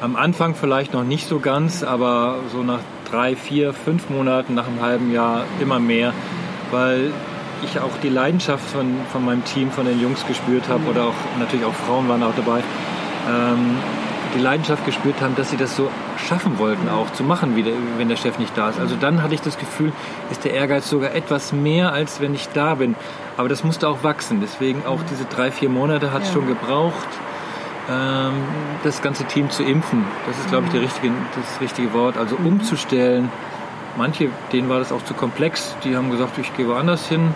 am Anfang vielleicht noch nicht so ganz, aber so nach drei, vier, fünf Monaten, nach einem halben Jahr immer mehr, weil ich auch die Leidenschaft von, von meinem Team, von den Jungs gespürt habe oder auch natürlich auch Frauen waren auch dabei. Ähm, die Leidenschaft gespürt haben, dass sie das so schaffen wollten, auch zu machen, wie der, wenn der Chef nicht da ist. Also dann hatte ich das Gefühl, ist der Ehrgeiz sogar etwas mehr, als wenn ich da bin. Aber das musste auch wachsen. Deswegen auch diese drei, vier Monate hat es ja. schon gebraucht, ähm, das ganze Team zu impfen. Das ist, glaube ich, richtige, das richtige Wort. Also umzustellen. Manche, denen war das auch zu komplex. Die haben gesagt, ich gehe woanders hin.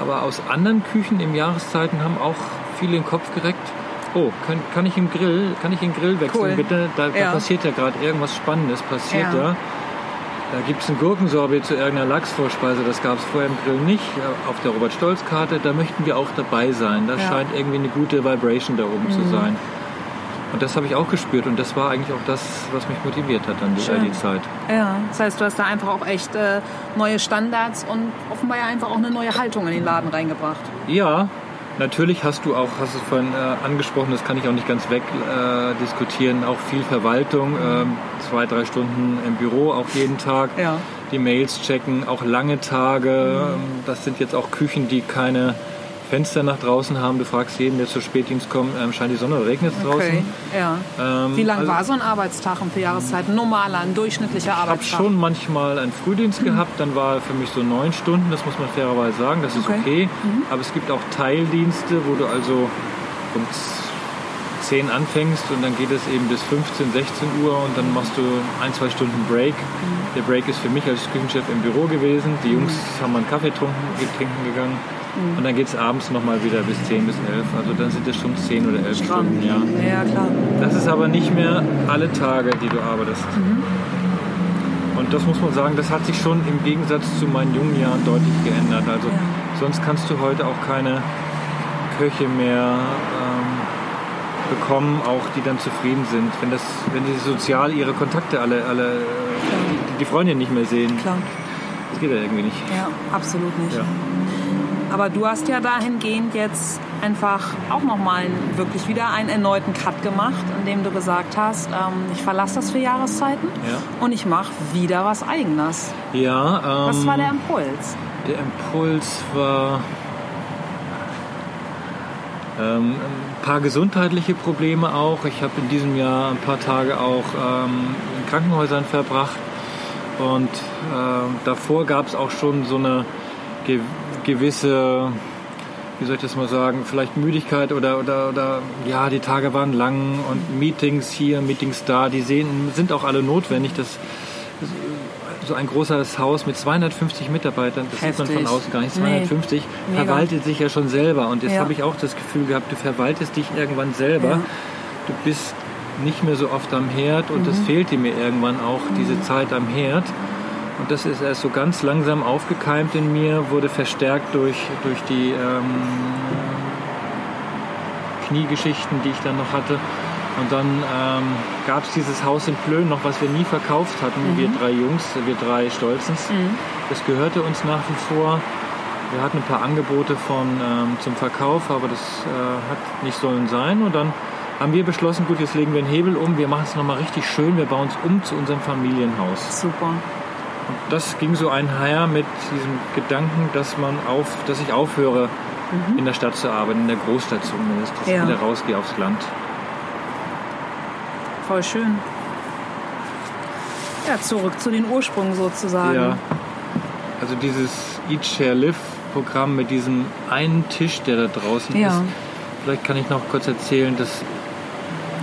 Aber aus anderen Küchen im Jahreszeiten haben auch viele den Kopf gereckt Oh, kann, kann ich im Grill, kann ich den Grill wechseln cool. bitte? Da, ja. da passiert ja gerade irgendwas Spannendes, passiert ja. da. Da gibt es ein Gurkensorbet zu irgendeiner Lachsvorspeise, das gab es vorher im Grill nicht. Auf der Robert-Stolz-Karte, da möchten wir auch dabei sein. Da ja. scheint irgendwie eine gute Vibration da oben mhm. zu sein. Und das habe ich auch gespürt und das war eigentlich auch das, was mich motiviert hat dann die, die Zeit. Ja, das heißt, du hast da einfach auch echt äh, neue Standards und offenbar ja einfach auch eine neue Haltung in den Laden reingebracht. Ja, Natürlich hast du auch, hast du vorhin äh, angesprochen, das kann ich auch nicht ganz weg äh, auch viel Verwaltung, äh, zwei, drei Stunden im Büro auch jeden Tag, ja. die Mails checken, auch lange Tage. Mhm. Das sind jetzt auch Küchen, die keine Fenster nach draußen haben. Du fragst jeden, der zur Spätdienst kommt, ähm, scheint die Sonne oder regnet es draußen? Okay, ja. Ähm, Wie lang also, war so ein Arbeitstag um vier Jahreszeiten? Normaler, ein durchschnittlicher Arbeitstag? Ich habe schon manchmal einen Frühdienst mhm. gehabt, dann war für mich so neun Stunden, das muss man fairerweise sagen, das ist okay. okay. Mhm. Aber es gibt auch Teildienste, wo du also um 10 anfängst und dann geht es eben bis 15, 16 Uhr und dann machst du ein, zwei Stunden Break. Mhm. Der Break ist für mich als Küchenchef im Büro gewesen. Die Jungs mhm. haben einen Kaffee trinken, trinken gegangen. Mhm. Und dann geht es abends nochmal wieder bis 10 bis 11. Also dann sind es schon 10 oder 11 Stramm. Stunden. Ja. ja, klar. Das ist aber nicht mehr alle Tage, die du arbeitest. Mhm. Und das muss man sagen, das hat sich schon im Gegensatz zu meinen jungen Jahren deutlich geändert. Also ja. sonst kannst du heute auch keine Köche mehr ähm, bekommen, auch die dann zufrieden sind. Wenn das, wenn sie sozial ihre Kontakte alle, alle die, die Freunde nicht mehr sehen. Klar. Das geht ja irgendwie nicht. Ja, absolut nicht. Ja. Aber du hast ja dahingehend jetzt einfach auch nochmal wirklich wieder einen erneuten Cut gemacht, indem du gesagt hast, ähm, ich verlasse das für Jahreszeiten ja. und ich mache wieder was Eigenes. Ja. Ähm, was war der Impuls? Der Impuls war ähm, ein paar gesundheitliche Probleme auch. Ich habe in diesem Jahr ein paar Tage auch ähm, in Krankenhäusern verbracht und äh, davor gab es auch schon so eine gewisse, wie soll ich das mal sagen, vielleicht Müdigkeit oder, oder, oder ja, die Tage waren lang und Meetings hier, Meetings da, die sehen, sind auch alle notwendig. Das, so ein großes Haus mit 250 Mitarbeitern, das Heftig. sieht man von außen gar nicht, 250, nee. verwaltet sich ja schon selber. Und jetzt ja. habe ich auch das Gefühl gehabt, du verwaltest dich irgendwann selber. Ja. Du bist nicht mehr so oft am Herd und mhm. das fehlte mir irgendwann auch, mhm. diese Zeit am Herd. Und das ist erst so ganz langsam aufgekeimt in mir, wurde verstärkt durch, durch die ähm, Kniegeschichten, die ich dann noch hatte. Und dann ähm, gab es dieses Haus in Plön noch, was wir nie verkauft hatten, mhm. wir drei Jungs, wir drei Stolzens. Mhm. Das gehörte uns nach wie vor. Wir hatten ein paar Angebote von, ähm, zum Verkauf, aber das äh, hat nicht sollen sein. Und dann haben wir beschlossen, gut, jetzt legen wir den Hebel um, wir machen es nochmal richtig schön, wir bauen es um zu unserem Familienhaus. Super. Und das ging so einher mit diesem Gedanken, dass man auf, dass ich aufhöre, mhm. in der Stadt zu arbeiten, in der Großstadt zumindest, dass ja. ich wieder rausgehe aufs Land. Voll schön. Ja, zurück zu den Ursprüngen sozusagen. Ja. Also dieses Eat Share Live Programm mit diesem einen Tisch, der da draußen ja. ist. Vielleicht kann ich noch kurz erzählen, dass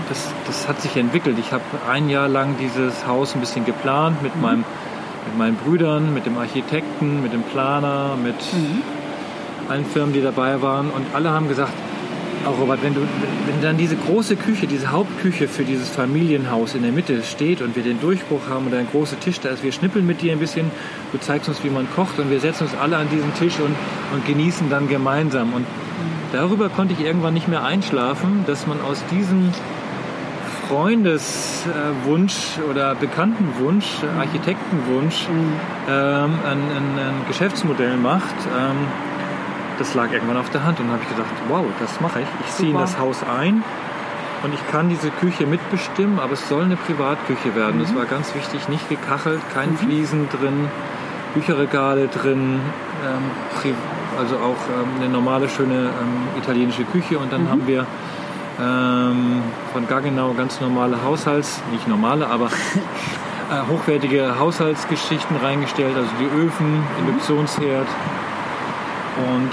das, das hat sich entwickelt. Ich habe ein Jahr lang dieses Haus ein bisschen geplant mit mhm. meinem mit meinen Brüdern, mit dem Architekten, mit dem Planer, mit mhm. allen Firmen, die dabei waren. Und alle haben gesagt, auch Robert, wenn, du, wenn dann diese große Küche, diese Hauptküche für dieses Familienhaus in der Mitte steht und wir den Durchbruch haben und ein großer Tisch da ist, wir schnippeln mit dir ein bisschen, du zeigst uns, wie man kocht und wir setzen uns alle an diesen Tisch und, und genießen dann gemeinsam. Und darüber konnte ich irgendwann nicht mehr einschlafen, dass man aus diesem Freundeswunsch oder Bekanntenwunsch, Architektenwunsch ähm, ein, ein, ein Geschäftsmodell macht. Ähm, das lag irgendwann auf der Hand und habe ich gedacht, wow, das mache ich. Ich ziehe in das Haus ein und ich kann diese Küche mitbestimmen, aber es soll eine Privatküche werden. Das war ganz wichtig, nicht gekachelt, kein Fliesen drin, Bücherregale drin, ähm, also auch ähm, eine normale, schöne ähm, italienische Küche. Und dann haben wir ähm, von Gaggenau ganz normale Haushalts, nicht normale, aber äh, hochwertige Haushaltsgeschichten reingestellt, also die Öfen, Induktionsherd und,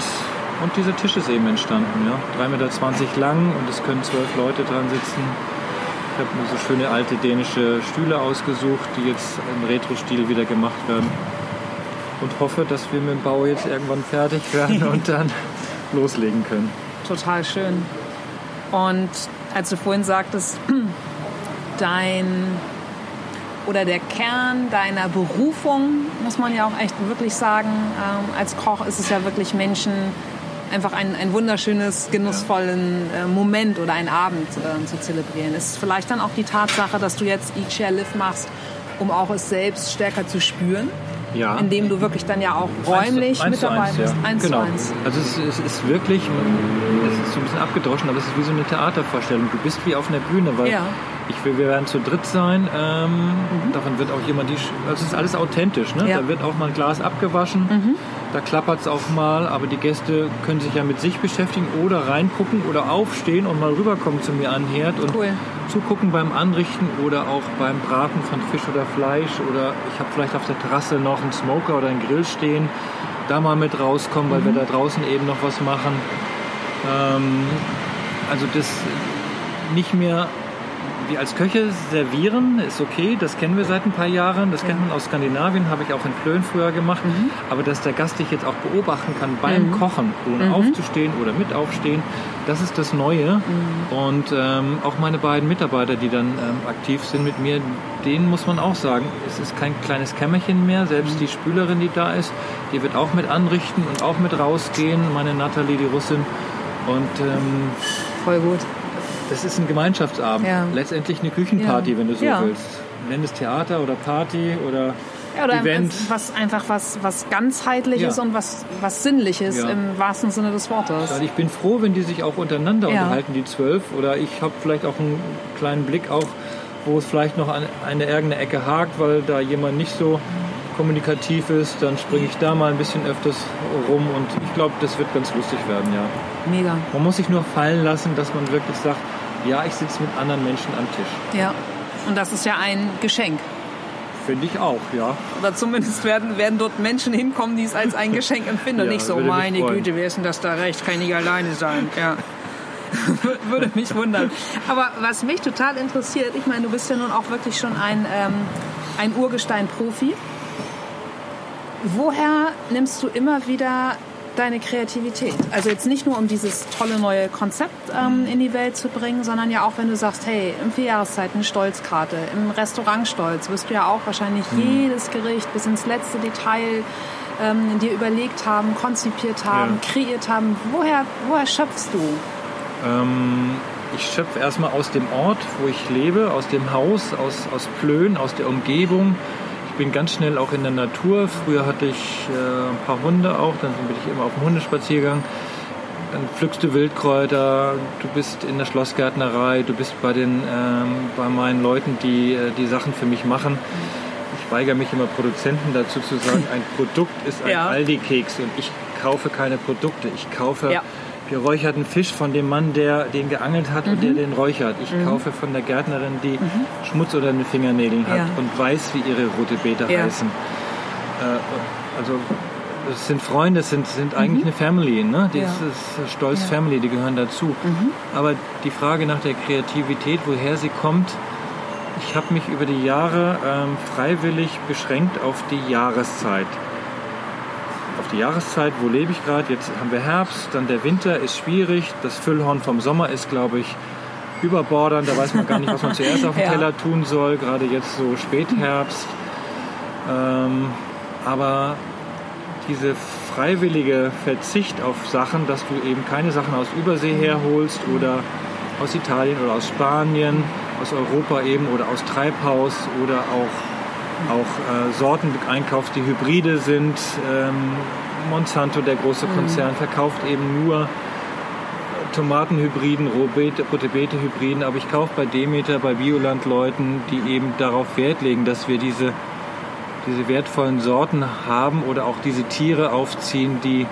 und dieser Tisch ist eben entstanden. Ja? 3,20 Meter lang und es können zwölf Leute dran sitzen. Ich habe mir so schöne alte dänische Stühle ausgesucht, die jetzt im Retro-Stil wieder gemacht werden. Und hoffe, dass wir mit dem Bau jetzt irgendwann fertig werden und dann loslegen können. Total schön. Und als du vorhin sagtest, dein oder der Kern deiner Berufung, muss man ja auch echt wirklich sagen, ähm, als Koch ist es ja wirklich Menschen einfach ein, ein wunderschönes, genussvollen äh, Moment oder einen Abend äh, zu zelebrieren. Ist vielleicht dann auch die Tatsache, dass du jetzt Eat, Share, Live machst, um auch es selbst stärker zu spüren, Ja. indem du wirklich dann ja auch räumlich Eins mit zu dabei eins, bist. Ja. Eins genau. zu eins. Also es, es ist wirklich, es ist so ein bisschen abgedroschen, aber es ist wie so eine Theatervorstellung. Du bist wie auf einer Bühne, weil Ja. ich will, wir werden zu dritt sein. Ähm, Davon wird auch jemand die, also es ist alles authentisch. Ne? Da wird auch mal ein Glas abgewaschen, da klappert es auch mal, aber die Gäste können sich ja mit sich beschäftigen oder reingucken oder aufstehen und mal rüberkommen zu mir an den Herd und Cool. zugucken beim Anrichten oder auch beim Braten von Fisch oder Fleisch oder ich habe vielleicht auf der Terrasse noch einen Smoker oder einen Grill stehen, da mal mit rauskommen, weil wir da draußen eben noch was machen. Ähm, also das nicht mehr wir als Köche servieren, ist okay, das kennen wir seit ein paar Jahren, das kennt man aus Skandinavien, habe ich auch in Plön früher gemacht, aber dass der Gast dich jetzt auch beobachten kann beim Kochen, ohne aufzustehen oder mit aufstehen, das ist das Neue. Und ähm, auch meine beiden Mitarbeiter, die dann ähm, aktiv sind mit mir, denen muss man auch sagen, es ist kein kleines Kämmerchen mehr, selbst die Spülerin, die da ist, die wird auch mit anrichten und auch mit rausgehen, meine Nathalie, die Russin. Und ähm, Voll gut. Das ist ein Gemeinschaftsabend. Ja. Letztendlich eine Küchenparty, wenn du so willst. Nenn es Theater oder Party oder Ja, oder Event. was einfach was, was ganzheitliches Ja. und was, was Sinnliches Ja. im wahrsten Sinne des Wortes. Ich bin froh, wenn die sich auch untereinander Ja. unterhalten, die zwölf. Oder ich habe vielleicht auch einen kleinen Blick auch, wo es vielleicht noch an eine irgendeine Ecke hakt, weil da jemand nicht so kommunikativ ist. Dann springe ich da mal ein bisschen öfters rum und ich glaube, das wird ganz lustig werden, ja. Mega. Man muss sich nur fallen lassen, dass man wirklich sagt, ja, ich sitze mit anderen Menschen am Tisch. Ja. Und das ist ja ein Geschenk. Finde ich auch, ja. Oder zumindest werden, werden dort Menschen hinkommen, die es als ein Geschenk empfinden. und Ja, nicht so, meine. Güte, wer ist denn das da recht? Kann ich alleine sein. Ja. würde mich wundern. Aber was mich total interessiert, ich meine, du bist ja nun auch wirklich schon ein, ähm, ein Urgestein-Profi. Woher nimmst du immer wieder deine Kreativität? Also jetzt nicht nur, um dieses tolle neue Konzept ähm, in die Welt zu bringen, sondern ja auch, wenn du sagst, hey, im Vierjahreszeiten Stolzkarte, im Restaurant Stolz, wirst du ja auch wahrscheinlich jedes Gericht bis ins letzte Detail ähm, dir überlegt haben, konzipiert haben, Ja. kreiert haben. Woher, woher schöpfst du? Ähm, ich schöpfe erstmal aus dem Ort, wo ich lebe, aus dem Haus, aus, aus Plön, aus der Umgebung. Ich bin ganz schnell auch in der Natur. Früher hatte ich äh, ein paar Hunde auch, dann bin ich immer auf dem Hundespaziergang. Dann pflückst du Wildkräuter, du bist in der Schlossgärtnerei, du bist bei, den, ähm, bei meinen Leuten, die äh, die Sachen für mich machen. Ich weigere mich immer Produzenten dazu zu sagen, ein Produkt ist ein Ja. Aldi-Keks und ich kaufe keine Produkte. Ich kaufe Ja. Geräucherten Fisch von dem Mann, der den geangelt hat und der den räuchert. Ich kaufe von der Gärtnerin, die Schmutz unter den Fingernägeln hat Ja. und weiß, wie ihre rote Beete Ja. heißen. Äh, also es sind Freunde, es sind, sind eigentlich eine Family, ne? Die Ja. ist, ist Stolz. Family, die gehören dazu. Aber die Frage nach der Kreativität, woher sie kommt, ich habe mich über die Jahre ähm, freiwillig beschränkt auf die Jahreszeit. Die Jahreszeit, wo lebe ich gerade? Jetzt haben wir Herbst, dann der Winter ist schwierig. Das Füllhorn vom Sommer ist, glaube ich, überbordern. Da weiß man gar nicht, was man zuerst auf den Ja. Teller tun soll. Gerade jetzt so Spätherbst. Ähm, aber diese freiwillige Verzicht auf Sachen, dass du eben keine Sachen aus Übersee herholst oder aus Italien oder aus Spanien, aus Europa eben oder aus Treibhaus oder auch, auch äh, Sorten einkauft, die Hybride sind. Ähm, Monsanto, der große Konzern, mhm. verkauft eben nur Tomatenhybriden, rote Beete-Hybriden, aber ich kaufe bei Demeter, bei Bioland Leuten, die eben darauf Wert legen, dass wir diese, diese wertvollen Sorten haben oder auch diese Tiere aufziehen, die ja.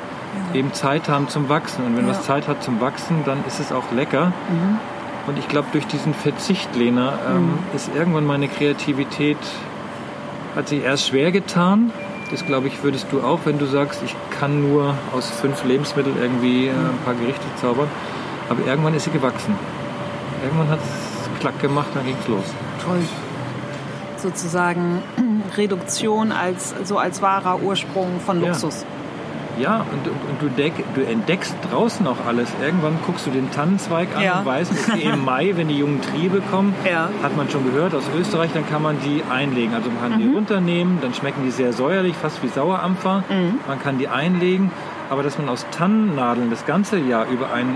eben Zeit haben zum Wachsen. Und wenn ja. was Zeit hat zum Wachsen, dann ist es auch lecker. Mhm. Und ich glaube, durch diesen Verzicht, Lena, ähm, mhm. ist irgendwann meine Kreativität, hat sich erst schwer getan. Das glaube ich, würdest du auch, wenn du sagst, ich kann nur aus fünf Lebensmitteln irgendwie äh, ein paar Gerichte zaubern. Aber irgendwann ist sie gewachsen. Irgendwann hat es klack gemacht, dann ging es los. Toll. Sozusagen Reduktion als, so als wahrer Ursprung von Luxus. Ja, ja und, und, und du, deck, du, entdeckst draußen auch alles. Irgendwann guckst du den Tannenzweig an ja. und weißt, okay, im Mai, wenn die jungen Triebe kommen, ja. hat man schon gehört aus Österreich, dann kann man die einlegen. Also man kann mhm. die runternehmen, dann schmecken die sehr säuerlich, fast wie Sauerampfer. Mhm. Man kann die einlegen. Aber dass man aus Tannennadeln das ganze Jahr über ein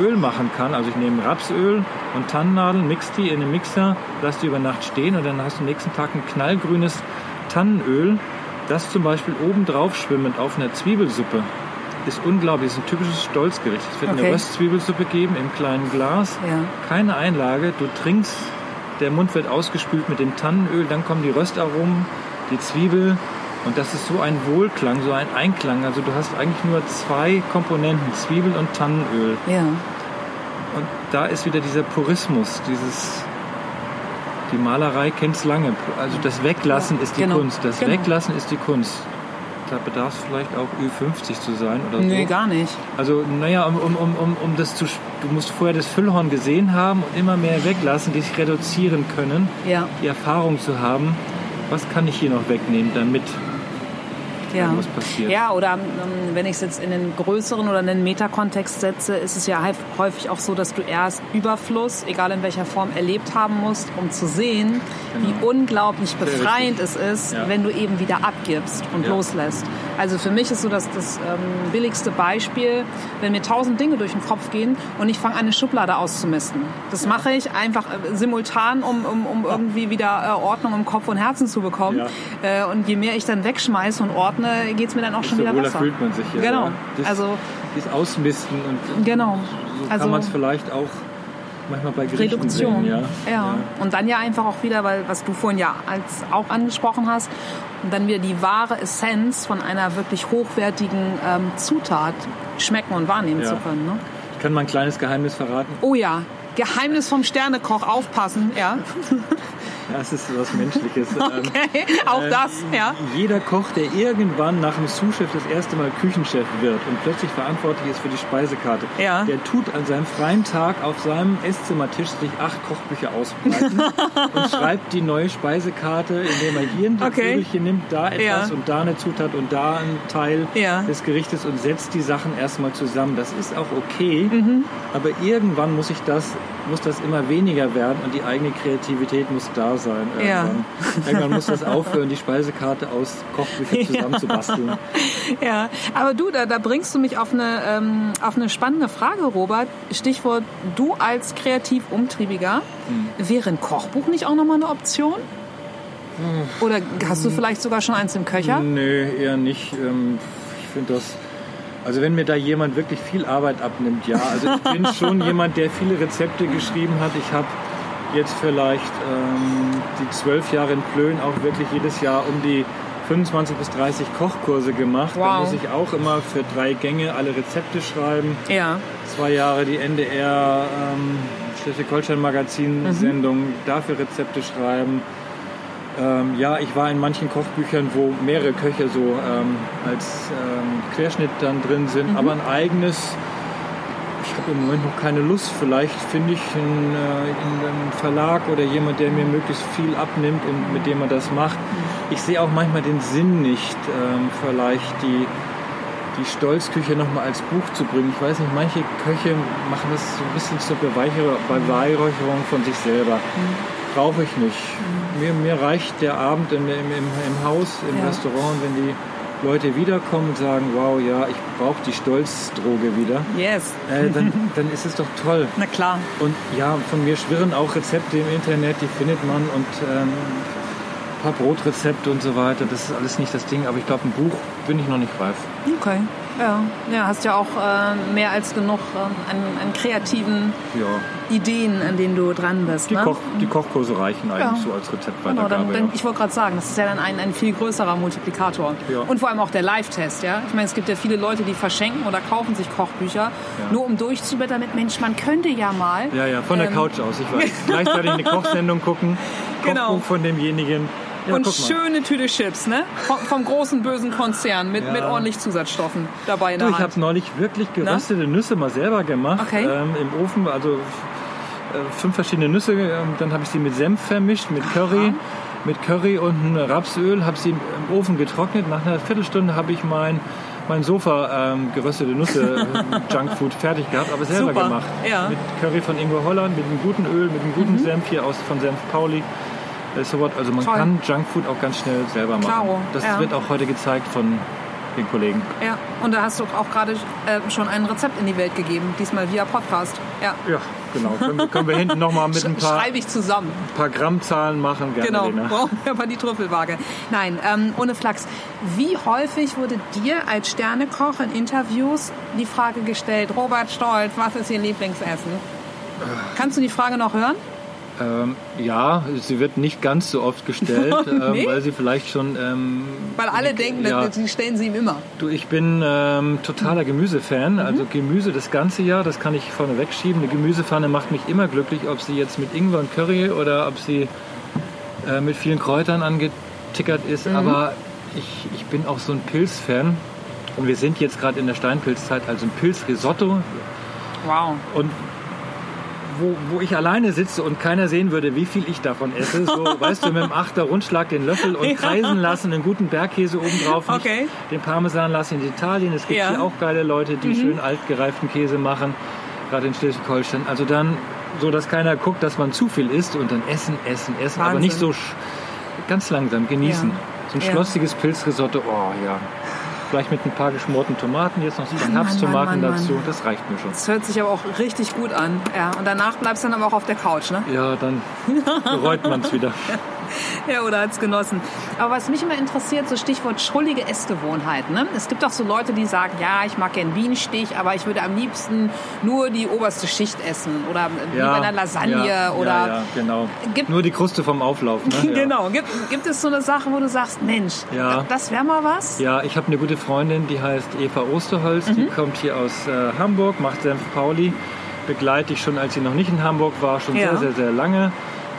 Öl machen kann. Also ich nehme Rapsöl und Tannennadeln, mix die in den Mixer, lasse die über Nacht stehen und dann hast du am nächsten Tag ein knallgrünes Tannenöl, das zum Beispiel oben drauf schwimmend auf einer Zwiebelsuppe ist unglaublich. Das ist ein typisches Stolzgericht. Es wird okay. eine Röstzwiebelsuppe geben im kleinen Glas. Ja. Keine Einlage. Du trinkst, der Mund wird ausgespült mit dem Tannenöl, dann kommen die Röstaromen, die Zwiebel, und das ist so ein Wohlklang, so ein Einklang. Also du hast eigentlich nur zwei Komponenten, Zwiebel und Tannenöl. Ja. Und da ist wieder dieser Purismus, dieses die Malerei kennt es lange. Also das Weglassen ja, ist die genau. Kunst. Das genau. Weglassen ist die Kunst. Da bedarf es vielleicht auch Ü50 zu sein oder nee, so. Nee, gar nicht. Also, naja, um, um, um, um das zu. Du musst vorher das Füllhorn gesehen haben und immer mehr weglassen, die sich reduzieren können. Ja. Die Erfahrung zu haben, was kann ich hier noch wegnehmen, damit ja. was passiert. Ja, oder ähm, wenn ich es jetzt in den größeren oder in den Metakontext setze, ist es ja häufig auch so, dass du erst Überfluss, egal in welcher Form, erlebt haben musst, um zu sehen, genau. wie unglaublich befreiend es ist, ja. wenn du eben wieder abgibst und ja. loslässt. Also für mich ist so das, das ähm, billigste Beispiel, wenn mir tausend Dinge durch den Kopf gehen und ich fange eine Schublade auszumisten. Das mache ich einfach äh, simultan, um, um, um irgendwie wieder äh, Ordnung im Kopf und Herzen zu bekommen. Äh, und je mehr ich dann wegschmeiße und ordne, geht es mir dann auch schon wieder besser. fühlt man sich ja. Genau. Das, also das Ausmisten und genau. so kann also, man es vielleicht auch manchmal bei Gerichten Reduktion. Sehen, ja. ja. Ja. Und dann ja einfach auch wieder, weil was du vorhin ja als auch angesprochen hast, und dann wieder die wahre Essenz von einer wirklich hochwertigen ähm, Zutat schmecken und wahrnehmen ja. zu können. Ne? Ich kann mal ein kleines Geheimnis verraten. Oh ja, Geheimnis vom Sternekoch, aufpassen, ja. Es ist was Menschliches. Okay, auch äh, das, ja. Jeder Koch, der irgendwann nach dem Sous-Chef das erste Mal Küchenchef wird und plötzlich verantwortlich ist für die Speisekarte, ja. der tut an seinem freien Tag auf seinem Esszimmertisch sich acht Kochbücher ausbreiten und schreibt die neue Speisekarte, indem er hier ein okay. nimmt, da etwas ja. und da eine Zutat und da ein Teil ja. des Gerichtes und setzt die Sachen erstmal zusammen. Das ist auch okay, mhm. aber irgendwann muss ich das, muss das immer weniger werden und die eigene Kreativität muss da sein. Irgendwann, ja. irgendwann muss das aufhören, die Speisekarte aus Kochbüchern zusammenzubasteln. Ja, aber du, da, da bringst du mich auf eine, ähm, auf eine spannende Frage, Robert. Stichwort, du als kreativ Umtriebiger, hm. wäre ein Kochbuch nicht auch nochmal eine Option? Hm. Oder hast du vielleicht sogar schon eins im Köcher? Nö, eher nicht. Ähm, ich finde das... Also wenn mir da jemand wirklich viel Arbeit abnimmt, ja. Also ich bin schon jemand, der viele Rezepte geschrieben hat. Ich habe jetzt vielleicht ähm, die zwölf Jahre in Plön auch wirklich jedes Jahr um die 25 bis 30 Kochkurse gemacht. Wow. Da muss ich auch immer für drei Gänge alle Rezepte schreiben. Ja. Zwei Jahre die NDR ähm, Schleswig-Holstein Magazin Sendung, mhm. dafür Rezepte schreiben. Ähm, ja, ich war in manchen Kochbüchern, wo mehrere Köche so ähm, als ähm, Querschnitt dann drin sind, mhm. aber ein eigenes habe im Moment noch keine Lust. Vielleicht finde ich einen, äh, einen, Verlag oder jemand, der mir möglichst viel abnimmt und mit dem man das macht. Ich sehe auch manchmal den Sinn nicht, ähm, vielleicht die, die Stolzküche nochmal als Buch zu bringen. Ich weiß nicht, manche Köche machen das so ein bisschen zur Beweihräucherung von sich selber. Brauche ich nicht. Mir, mir reicht der Abend im, im, im, Haus, im ja. Restaurant, wenn die Leute wiederkommen und sagen, wow, ja, ich brauche die Stolzdroge wieder, Yes. äh, dann, dann ist es doch toll. Na klar. Und ja, von mir schwirren auch Rezepte im Internet, die findet man und ähm, ein paar Brotrezepte und so weiter. Das ist alles nicht das Ding, aber ich glaube, ein Buch bin ich noch nicht reif. Okay. Ja, ja hast ja auch äh, mehr als genug ähm, an, an kreativen Ja, Ideen, an denen du dran bist. die, ne? Koch, die Kochkurse reichen eigentlich Ja. so als Genau, Rezeptweitergabe. dann, dann, ja. ich wollte gerade sagen, das ist ja dann ein, ein viel größerer Multiplikator. Und vor allem auch der Live-Test. Ja? Ich meine, es gibt ja viele Leute, die verschenken oder kaufen sich Kochbücher, nur um durchzublättern mit, Mensch, man könnte ja mal. Ja, ja, von der Ähm, Couch aus, ich weiß. Gleichzeitig eine Kochsendung gucken, Genau. Kochbuch von demjenigen. Ja, und schöne Tüte Chips, ne? Vom, vom großen bösen Konzern mit, Ja. mit ordentlich Zusatzstoffen dabei in Du, ich habe neulich wirklich geröstete Nüsse mal selber gemacht. Okay. Ähm, Im Ofen, also äh, fünf verschiedene Nüsse. Ähm, dann habe ich sie mit Senf vermischt, mit Curry, mit Curry und Rapsöl. Habe sie im Ofen getrocknet. Nach einer Viertelstunde habe ich mein mein Sofa ähm, geröstete Nüsse äh, Junkfood fertig gehabt, aber selber Super, gemacht. ja. Mhm. Mit Curry von Ingo Holland, mit einem guten Öl, mit einem guten Senf hier aus von Senf Pauli. Äh, so what. Also man Toll. kann Junkfood auch ganz schnell selber machen. Klaro, das ja. wird auch heute gezeigt von den Kollegen. Ja, und da hast du auch gerade äh, schon ein Rezept in die Welt gegeben, diesmal via Podcast. Ja. Ja, genau. Können, wir- können wir hinten nochmal mit ein paar, Schreibe ich zusammen. paar Grammzahlen machen. Gerne, Genau, Lena. brauchen wir aber die Trüffelwaage. Nein, ähm, ohne Flachs. Wie häufig wurde dir als Sternekoch in Interviews die Frage gestellt, Robert Stolz, was ist Ihr Lieblingsessen? Kannst du die Frage noch hören? Ähm, ja, sie wird nicht ganz so oft gestellt, ähm, Nee? weil sie vielleicht schon... Ähm, Weil alle denken, ja, die stellen sie ihm immer. du, ich bin ähm, totaler Gemüsefan. Mhm. Also Gemüse das ganze Jahr, das kann ich vorne wegschieben. Eine Gemüsepfanne macht mich immer glücklich, ob sie jetzt mit Ingwer und Curry oder ob sie äh, mit vielen Kräutern angetickert ist. Mhm. Aber ich, ich bin auch so ein Pilzfan. Und wir sind jetzt gerade in der Steinpilzzeit, also ein Pilzrisotto. Wow. Und wo, wo ich alleine sitze und keiner sehen würde, wie viel ich davon esse, so, weißt du, mit dem Achter Rundschlag den Löffel und Ja. kreisen lassen, einen guten Bergkäse oben drauf, nicht Okay. den Parmesan lassen in Italien. Es gibt Ja. Mhm. hier auch geile Leute, die schön altgereiften Käse machen, gerade in Schleswig-Holstein. Also dann so, dass keiner guckt, dass man zu viel isst und dann essen, essen, essen, aber Wahnsinn. nicht so ganz langsam genießen. Ja. So ein schlossiges Pilzrisotto, oh ja. Vielleicht mit ein paar geschmorten Tomaten, jetzt noch ein paar Herbsttomaten dazu, Mann. das reicht mir schon. Das hört sich aber auch richtig gut an. Ja, und danach bleibst du dann aber auch auf der Couch, ne? Ja, dann bereut man es wieder. Ja, oder als genossen. Aber was mich immer interessiert, so Stichwort schrullige Essgewohnheiten. Ne? Es gibt auch so Leute, die sagen, ja, ich mag gern Bienenstich, aber ich würde am liebsten nur die oberste Schicht essen. Oder wie bei einer Lasagne. ja, oder Ja, ja, genau. Gibt- Nur die Kruste vom Auflauf. Ne? Ja. Genau. Gibt, gibt es so eine Sache, wo du sagst, Mensch, Ja. das wäre mal was? Ja, ich habe eine gute Freundin, die heißt Eva Osterholz. Mhm. Die kommt hier aus äh, Hamburg, macht Senf Pauli. Begleite ich schon, als sie noch nicht in Hamburg war, schon Ja. sehr, sehr, sehr lange.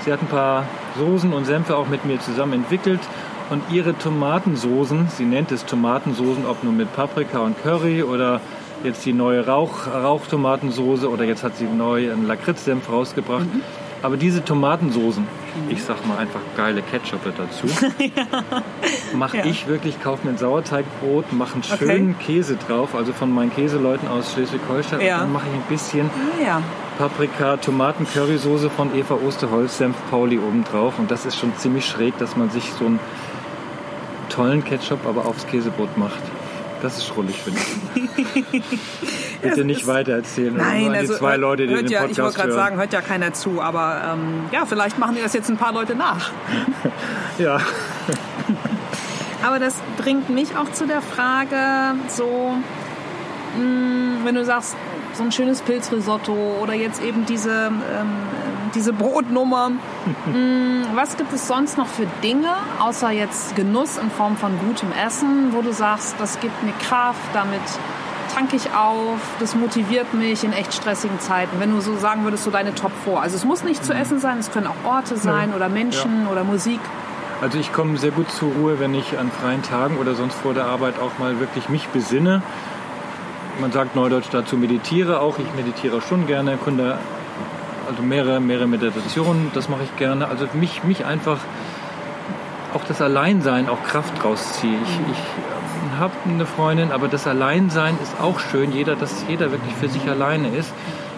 Sie hat ein paar Soßen und Senfe auch mit mir zusammen entwickelt. Und ihre Tomatensoßen, sie nennt es Tomatensoßen, ob nur mit Paprika und Curry oder jetzt die neue Rauch, Rauchtomatensoße oder jetzt hat sie neu einen Lakritzsenf rausgebracht. Mhm. Aber diese Tomatensoßen, ich sag mal einfach geile Ketchup dazu, mache Ja. ich wirklich, kaufe mir ein Sauerteigbrot, mache einen Okay. schönen Käse drauf, also von meinen Käseleuten aus Schleswig-Holstein. Ja. Und dann mache ich ein bisschen Ja. Paprika, Tomaten, Currysoße von Eva Osterholz, Senf Pauli oben drauf. Und das ist schon ziemlich schräg, dass man sich so einen tollen Ketchup aber aufs Käsebrot macht. Das ist schrullig, finde ich. Bitte nicht weiter erzählen. Nein, an die also zwei hört- Leute, die hört den ja, Podcast ich wollte gerade sagen, hört ja keiner zu, aber ähm, ja, vielleicht machen dir das jetzt ein paar Leute nach. Ja. Aber das bringt mich auch zu der Frage, so, mh, wenn du sagst, so ein schönes Pilzrisotto oder jetzt eben diese, ähm, diese Brotnummer. mh, was gibt es sonst noch für Dinge, außer jetzt Genuss in Form von gutem Essen, wo du sagst, das gibt mir Kraft, damit tanke ich auf, das motiviert mich in echt stressigen Zeiten. Wenn du so sagen würdest, so deine Top 4. Also es muss nicht zu essen sein, es können auch Orte sein oder Menschen oder Musik. Also ich komme sehr gut zur Ruhe, wenn ich an freien Tagen oder sonst vor der Arbeit auch mal wirklich mich besinne. Man sagt neudeutsch dazu meditiere auch. Ich meditiere schon gerne, kunde also mehrere, mehrere Meditationen, das mache ich gerne. Also mich, mich einfach auch das Alleinsein auch Kraft rausziehe. Ich, ich habe eine Freundin, aber das Alleinsein ist auch schön. Jeder, dass jeder wirklich für sich alleine ist.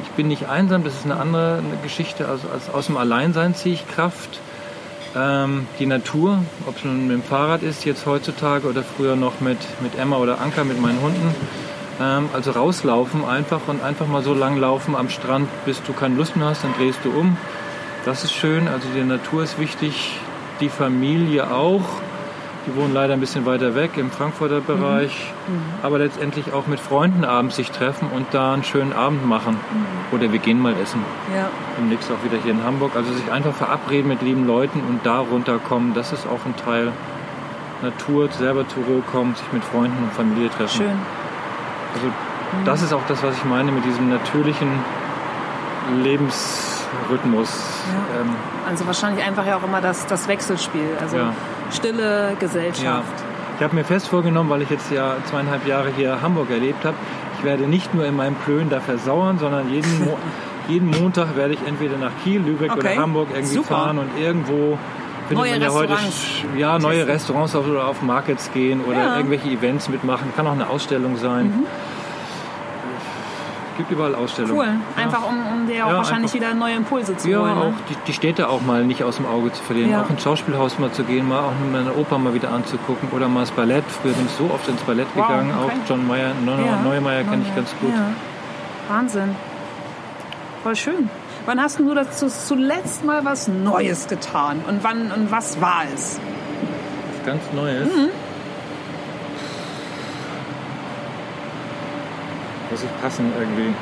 Ich bin nicht einsam, das ist eine andere Geschichte. Also, aus dem Alleinsein ziehe ich Kraft. Ähm, die Natur, ob es nun mit dem Fahrrad ist jetzt heutzutage oder früher noch mit, mit Emma oder Anker, mit meinen Hunden. Ähm, also rauslaufen einfach und einfach mal so lang laufen am Strand, bis du keine Lust mehr hast, dann drehst du um. Das ist schön, also die Natur ist wichtig, die Familie auch. Die wohnen leider ein bisschen weiter weg im Frankfurter Bereich, mhm. Mhm. aber letztendlich auch mit Freunden abends sich treffen und da einen schönen Abend machen. Mhm. Oder wir gehen mal essen. Ja. Demnächst auch wieder hier in Hamburg. Also sich einfach verabreden mit lieben Leuten und da runterkommen, das ist auch ein Teil Natur, selber zur Ruhe kommen, sich mit Freunden und Familie treffen. Schön. Also mhm. das ist auch das, was ich meine mit diesem natürlichen Lebensrhythmus. Ja. Ähm, also wahrscheinlich einfach ja auch immer das, das Wechselspiel. Also ja stille Gesellschaft. Ja. Ich habe mir fest vorgenommen, weil ich jetzt ja zweieinhalb Jahre hier Hamburg erlebt habe, ich werde nicht nur in meinem Plön da versauern, sondern jeden, Mo jeden Montag werde ich entweder nach Kiel, Lübeck okay. oder Hamburg irgendwie Super. fahren und irgendwo neue man ja heute ja, neue Restaurants auf, oder auf Markets gehen oder ja. irgendwelche Events mitmachen. Kann auch eine Ausstellung sein. Mhm gibt überall Ausstellungen. Cool. Einfach um, um dir auch ja, wahrscheinlich wieder neue Impulse zu ja, holen. Ja, ne? auch die, die, Städte auch mal nicht aus dem Auge zu verlieren. Ja. Auch ins Schauspielhaus mal zu gehen, mal auch eine Oper mal wieder anzugucken oder mal das Ballett. Früher bin ich so oft ins Ballett wow, gegangen. Okay. Auch John Mayer, Neumeier kenne ich ganz gut. Wahnsinn. Voll schön. Wann hast du dazu zuletzt mal was Neues getan? Und wann und was war es? Was ganz Neues? Mhm. muss ich passen irgendwie.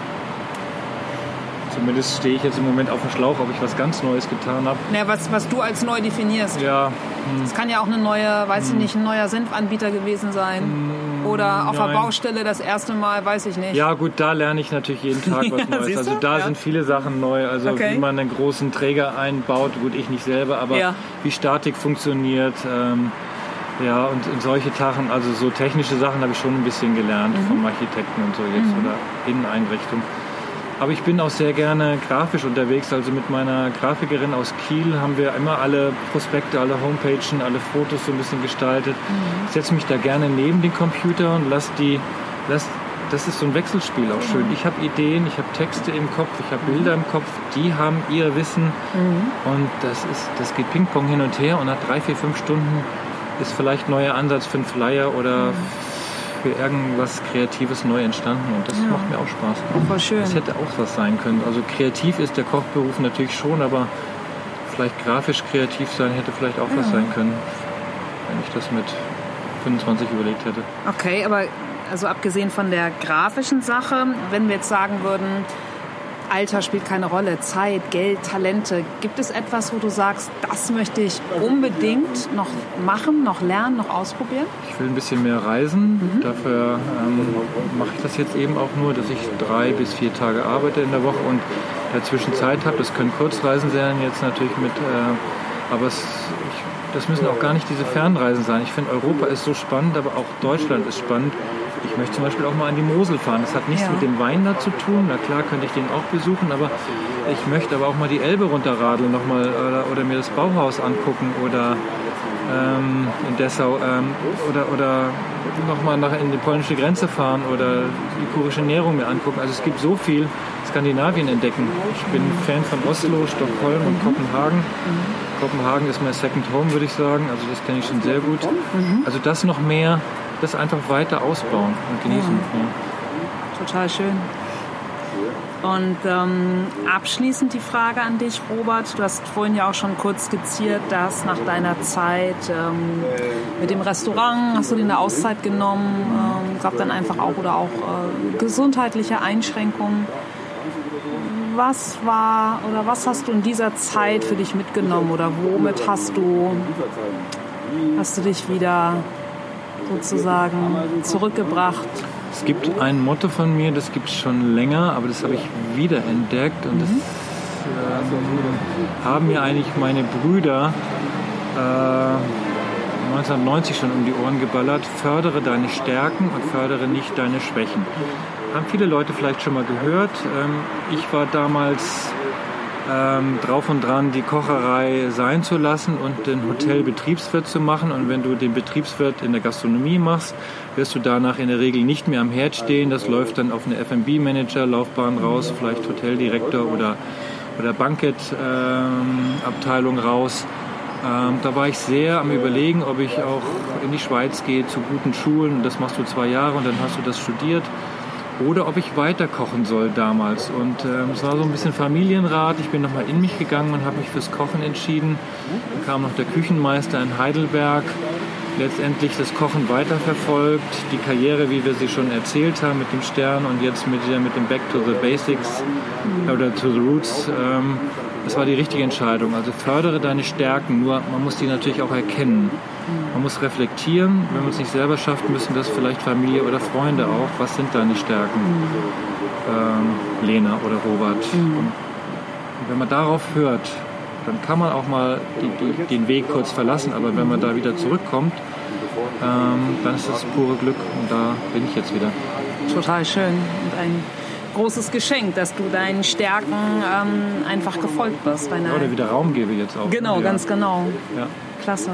Zumindest stehe ich jetzt im Moment auf dem Schlauch, ob ich was ganz Neues getan habe. Ja, was, was du als neu definierst. Ja. Es hm. kann ja auch eine neue, weiß hm. ich nicht, ein neuer Senfanbieter gewesen sein. Hm. Oder auf Nein. der Baustelle das erste Mal, weiß ich nicht. Ja, gut, da lerne ich natürlich jeden Tag was ja, Neues. Also da ja. sind viele Sachen neu. Also okay. wie man einen großen Träger einbaut, gut, ich nicht selber, aber ja. wie Statik funktioniert. Ähm, ja, und, und solche Sachen, also so technische Sachen habe ich schon ein bisschen gelernt mhm. vom Architekten und so jetzt mhm. oder Inneneinrichtung. Aber ich bin auch sehr gerne grafisch unterwegs. Also mit meiner Grafikerin aus Kiel haben wir immer alle Prospekte, alle Homepages, alle Fotos so ein bisschen gestaltet. Mhm. Ich setze mich da gerne neben den Computer und lasse die, lass, das ist so ein Wechselspiel auch schön. Ich habe Ideen, ich habe Texte im Kopf, ich habe Bilder im Kopf, die haben ihr Wissen mhm. und das ist, das geht Ping-Pong hin und her und nach drei, vier, fünf Stunden ist vielleicht ein neuer Ansatz für einen Flyer oder für irgendwas Kreatives neu entstanden und das ja. macht mir auch Spaß. Voll schön. Das hätte auch was sein können. Also kreativ ist der Kochberuf natürlich schon, aber vielleicht grafisch kreativ sein hätte vielleicht auch ja. was sein können, wenn ich das mit 25 überlegt hätte. Okay, aber also abgesehen von der grafischen Sache, wenn wir jetzt sagen würden, Alter spielt keine Rolle, Zeit, Geld, Talente. Gibt es etwas, wo du sagst, das möchte ich unbedingt noch machen, noch lernen, noch ausprobieren? Ich will ein bisschen mehr reisen. Mhm. Dafür ähm, mache ich das jetzt eben auch nur, dass ich drei bis vier Tage arbeite in der Woche und dazwischen Zeit habe. Das können Kurzreisen sein, jetzt natürlich mit, äh, aber es, ich, das müssen auch gar nicht diese Fernreisen sein. Ich finde, Europa ist so spannend, aber auch Deutschland ist spannend. Ich möchte zum Beispiel auch mal an die Mosel fahren. Das hat nichts ja. mit dem Wein da zu tun. Na klar könnte ich den auch besuchen, aber ich möchte aber auch mal die Elbe runterradeln noch mal, oder, oder mir das Bauhaus angucken oder ähm, in Dessau ähm, oder, oder nochmal nach in die polnische Grenze fahren oder die kurische Ernährung mir angucken. Also es gibt so viel Skandinavien entdecken. Ich bin Fan von Oslo, Stockholm und mhm. Kopenhagen. Mhm. Kopenhagen ist mein Second Home, würde ich sagen. Also das kenne ich schon sehr gut. Mhm. Also das noch mehr das einfach weiter ausbauen und genießen. Ja. Total schön. Und ähm, abschließend die Frage an dich, Robert. Du hast vorhin ja auch schon kurz skizziert, dass nach deiner Zeit ähm, mit dem Restaurant hast du dir eine Auszeit genommen, ähm, gab dann einfach auch oder auch äh, gesundheitliche Einschränkungen. Was war oder was hast du in dieser Zeit für dich mitgenommen oder womit hast du hast du dich wieder sozusagen zurückgebracht? Es gibt ein Motto von mir, das gibt es schon länger, aber das habe ich wiederentdeckt und das äh, haben mir eigentlich meine Brüder äh, 1990 schon um die Ohren geballert. Fördere deine Stärken und fördere nicht deine Schwächen. Haben viele Leute vielleicht schon mal gehört. Ähm, ich war damals ähm, drauf und dran, die Kocherei sein zu lassen und den Hotelbetriebswirt zu machen. Und wenn du den Betriebswirt in der Gastronomie machst, wirst du danach in der Regel nicht mehr am Herd stehen. Das läuft dann auf eine F&B-Manager-Laufbahn raus, vielleicht Hoteldirektor oder, oder Bankett-Abteilung ähm, raus. Ähm, da war ich sehr am Überlegen, ob ich auch in die Schweiz gehe zu guten Schulen. Das machst du zwei Jahre und dann hast du das studiert. Oder ob ich weiter kochen soll damals. Und ähm, es war so ein bisschen Familienrat. Ich bin nochmal in mich gegangen und habe mich fürs Kochen entschieden. Dann kam noch der Küchenmeister in Heidelberg letztendlich das Kochen weiterverfolgt, die Karriere, wie wir sie schon erzählt haben, mit dem Stern und jetzt mit, mit dem Back to the Basics oder to the Roots. Ähm, das war die richtige Entscheidung. Also fördere deine Stärken, nur man muss die natürlich auch erkennen. Man muss reflektieren. Wenn man es nicht selber schafft, müssen das vielleicht Familie oder Freunde auch. Was sind deine Stärken? Ähm, Lena oder Robert. Und wenn man darauf hört, dann kann man auch mal die, die, den Weg kurz verlassen. Aber wenn man da wieder zurückkommt, ähm, dann ist das pure Glück und da bin ich jetzt wieder. Total schön und ein großes Geschenk, dass du deinen Stärken ähm, einfach gefolgt bist. Deine Oder wieder Raum gebe jetzt auch. Genau, ja. ganz genau. Ja. Klasse.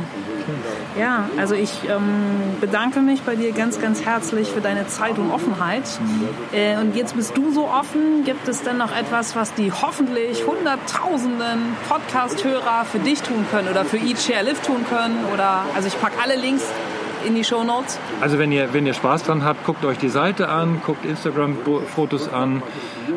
Ja, also ich ähm, bedanke mich bei dir ganz, ganz herzlich für deine Zeit und Offenheit. Äh, und jetzt bist du so offen. Gibt es denn noch etwas, was die hoffentlich hunderttausenden Podcast-Hörer für dich tun können oder für Eat, Share, Live tun können? Oder also ich packe alle Links in die Show Notes. Also wenn ihr, wenn ihr Spaß dran habt, guckt euch die Seite an, guckt Instagram-Fotos an,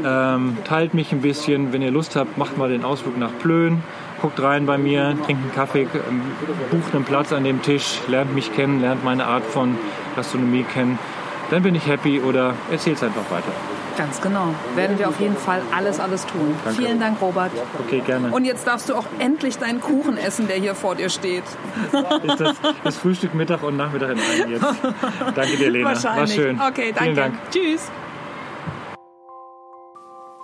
ähm, teilt mich ein bisschen. Wenn ihr Lust habt, macht mal den Ausflug nach Plön guckt rein bei mir, trinkt einen Kaffee, ähm, bucht einen Platz an dem Tisch, lernt mich kennen, lernt meine Art von Gastronomie kennen. Dann bin ich happy oder erzählt es einfach weiter. Ganz genau. Werden wir auf jeden Fall alles, alles tun. Danke. Vielen Dank, Robert. Okay, gerne. Und jetzt darfst du auch endlich deinen Kuchen essen, der hier vor dir steht. Ist das, das Frühstück, Mittag und Nachmittag in einem jetzt? Danke dir, Lena. Wahrscheinlich. War schön. Okay, danke. Vielen Dank. Tschüss.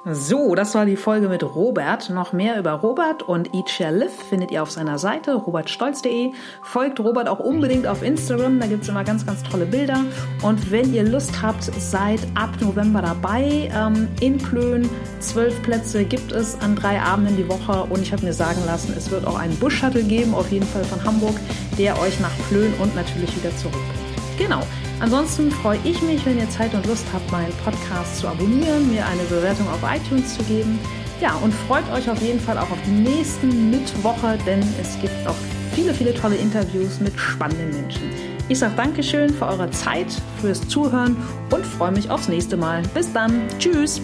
So, das war die Folge mit Robert. Noch mehr über Robert und Eat Share Live findet ihr auf seiner Seite robertstolz.de. Folgt Robert auch unbedingt auf Instagram, da gibt es immer ganz, ganz tolle Bilder. Und wenn ihr Lust habt, seid ab November dabei. Ähm, in Plön zwölf Plätze gibt es an drei Abenden die Woche und ich habe mir sagen lassen, es wird auch einen Bus-Shuttle geben, auf jeden Fall von Hamburg, der euch nach Plön und natürlich wieder zurückbringt. Genau. Ansonsten freue ich mich, wenn ihr Zeit und Lust habt, meinen Podcast zu abonnieren, mir eine Bewertung auf iTunes zu geben. Ja, und freut euch auf jeden Fall auch auf die nächsten Mittwoche, denn es gibt auch viele, viele tolle Interviews mit spannenden Menschen. Ich sage Dankeschön für eure Zeit, fürs Zuhören und freue mich aufs nächste Mal. Bis dann. Tschüss.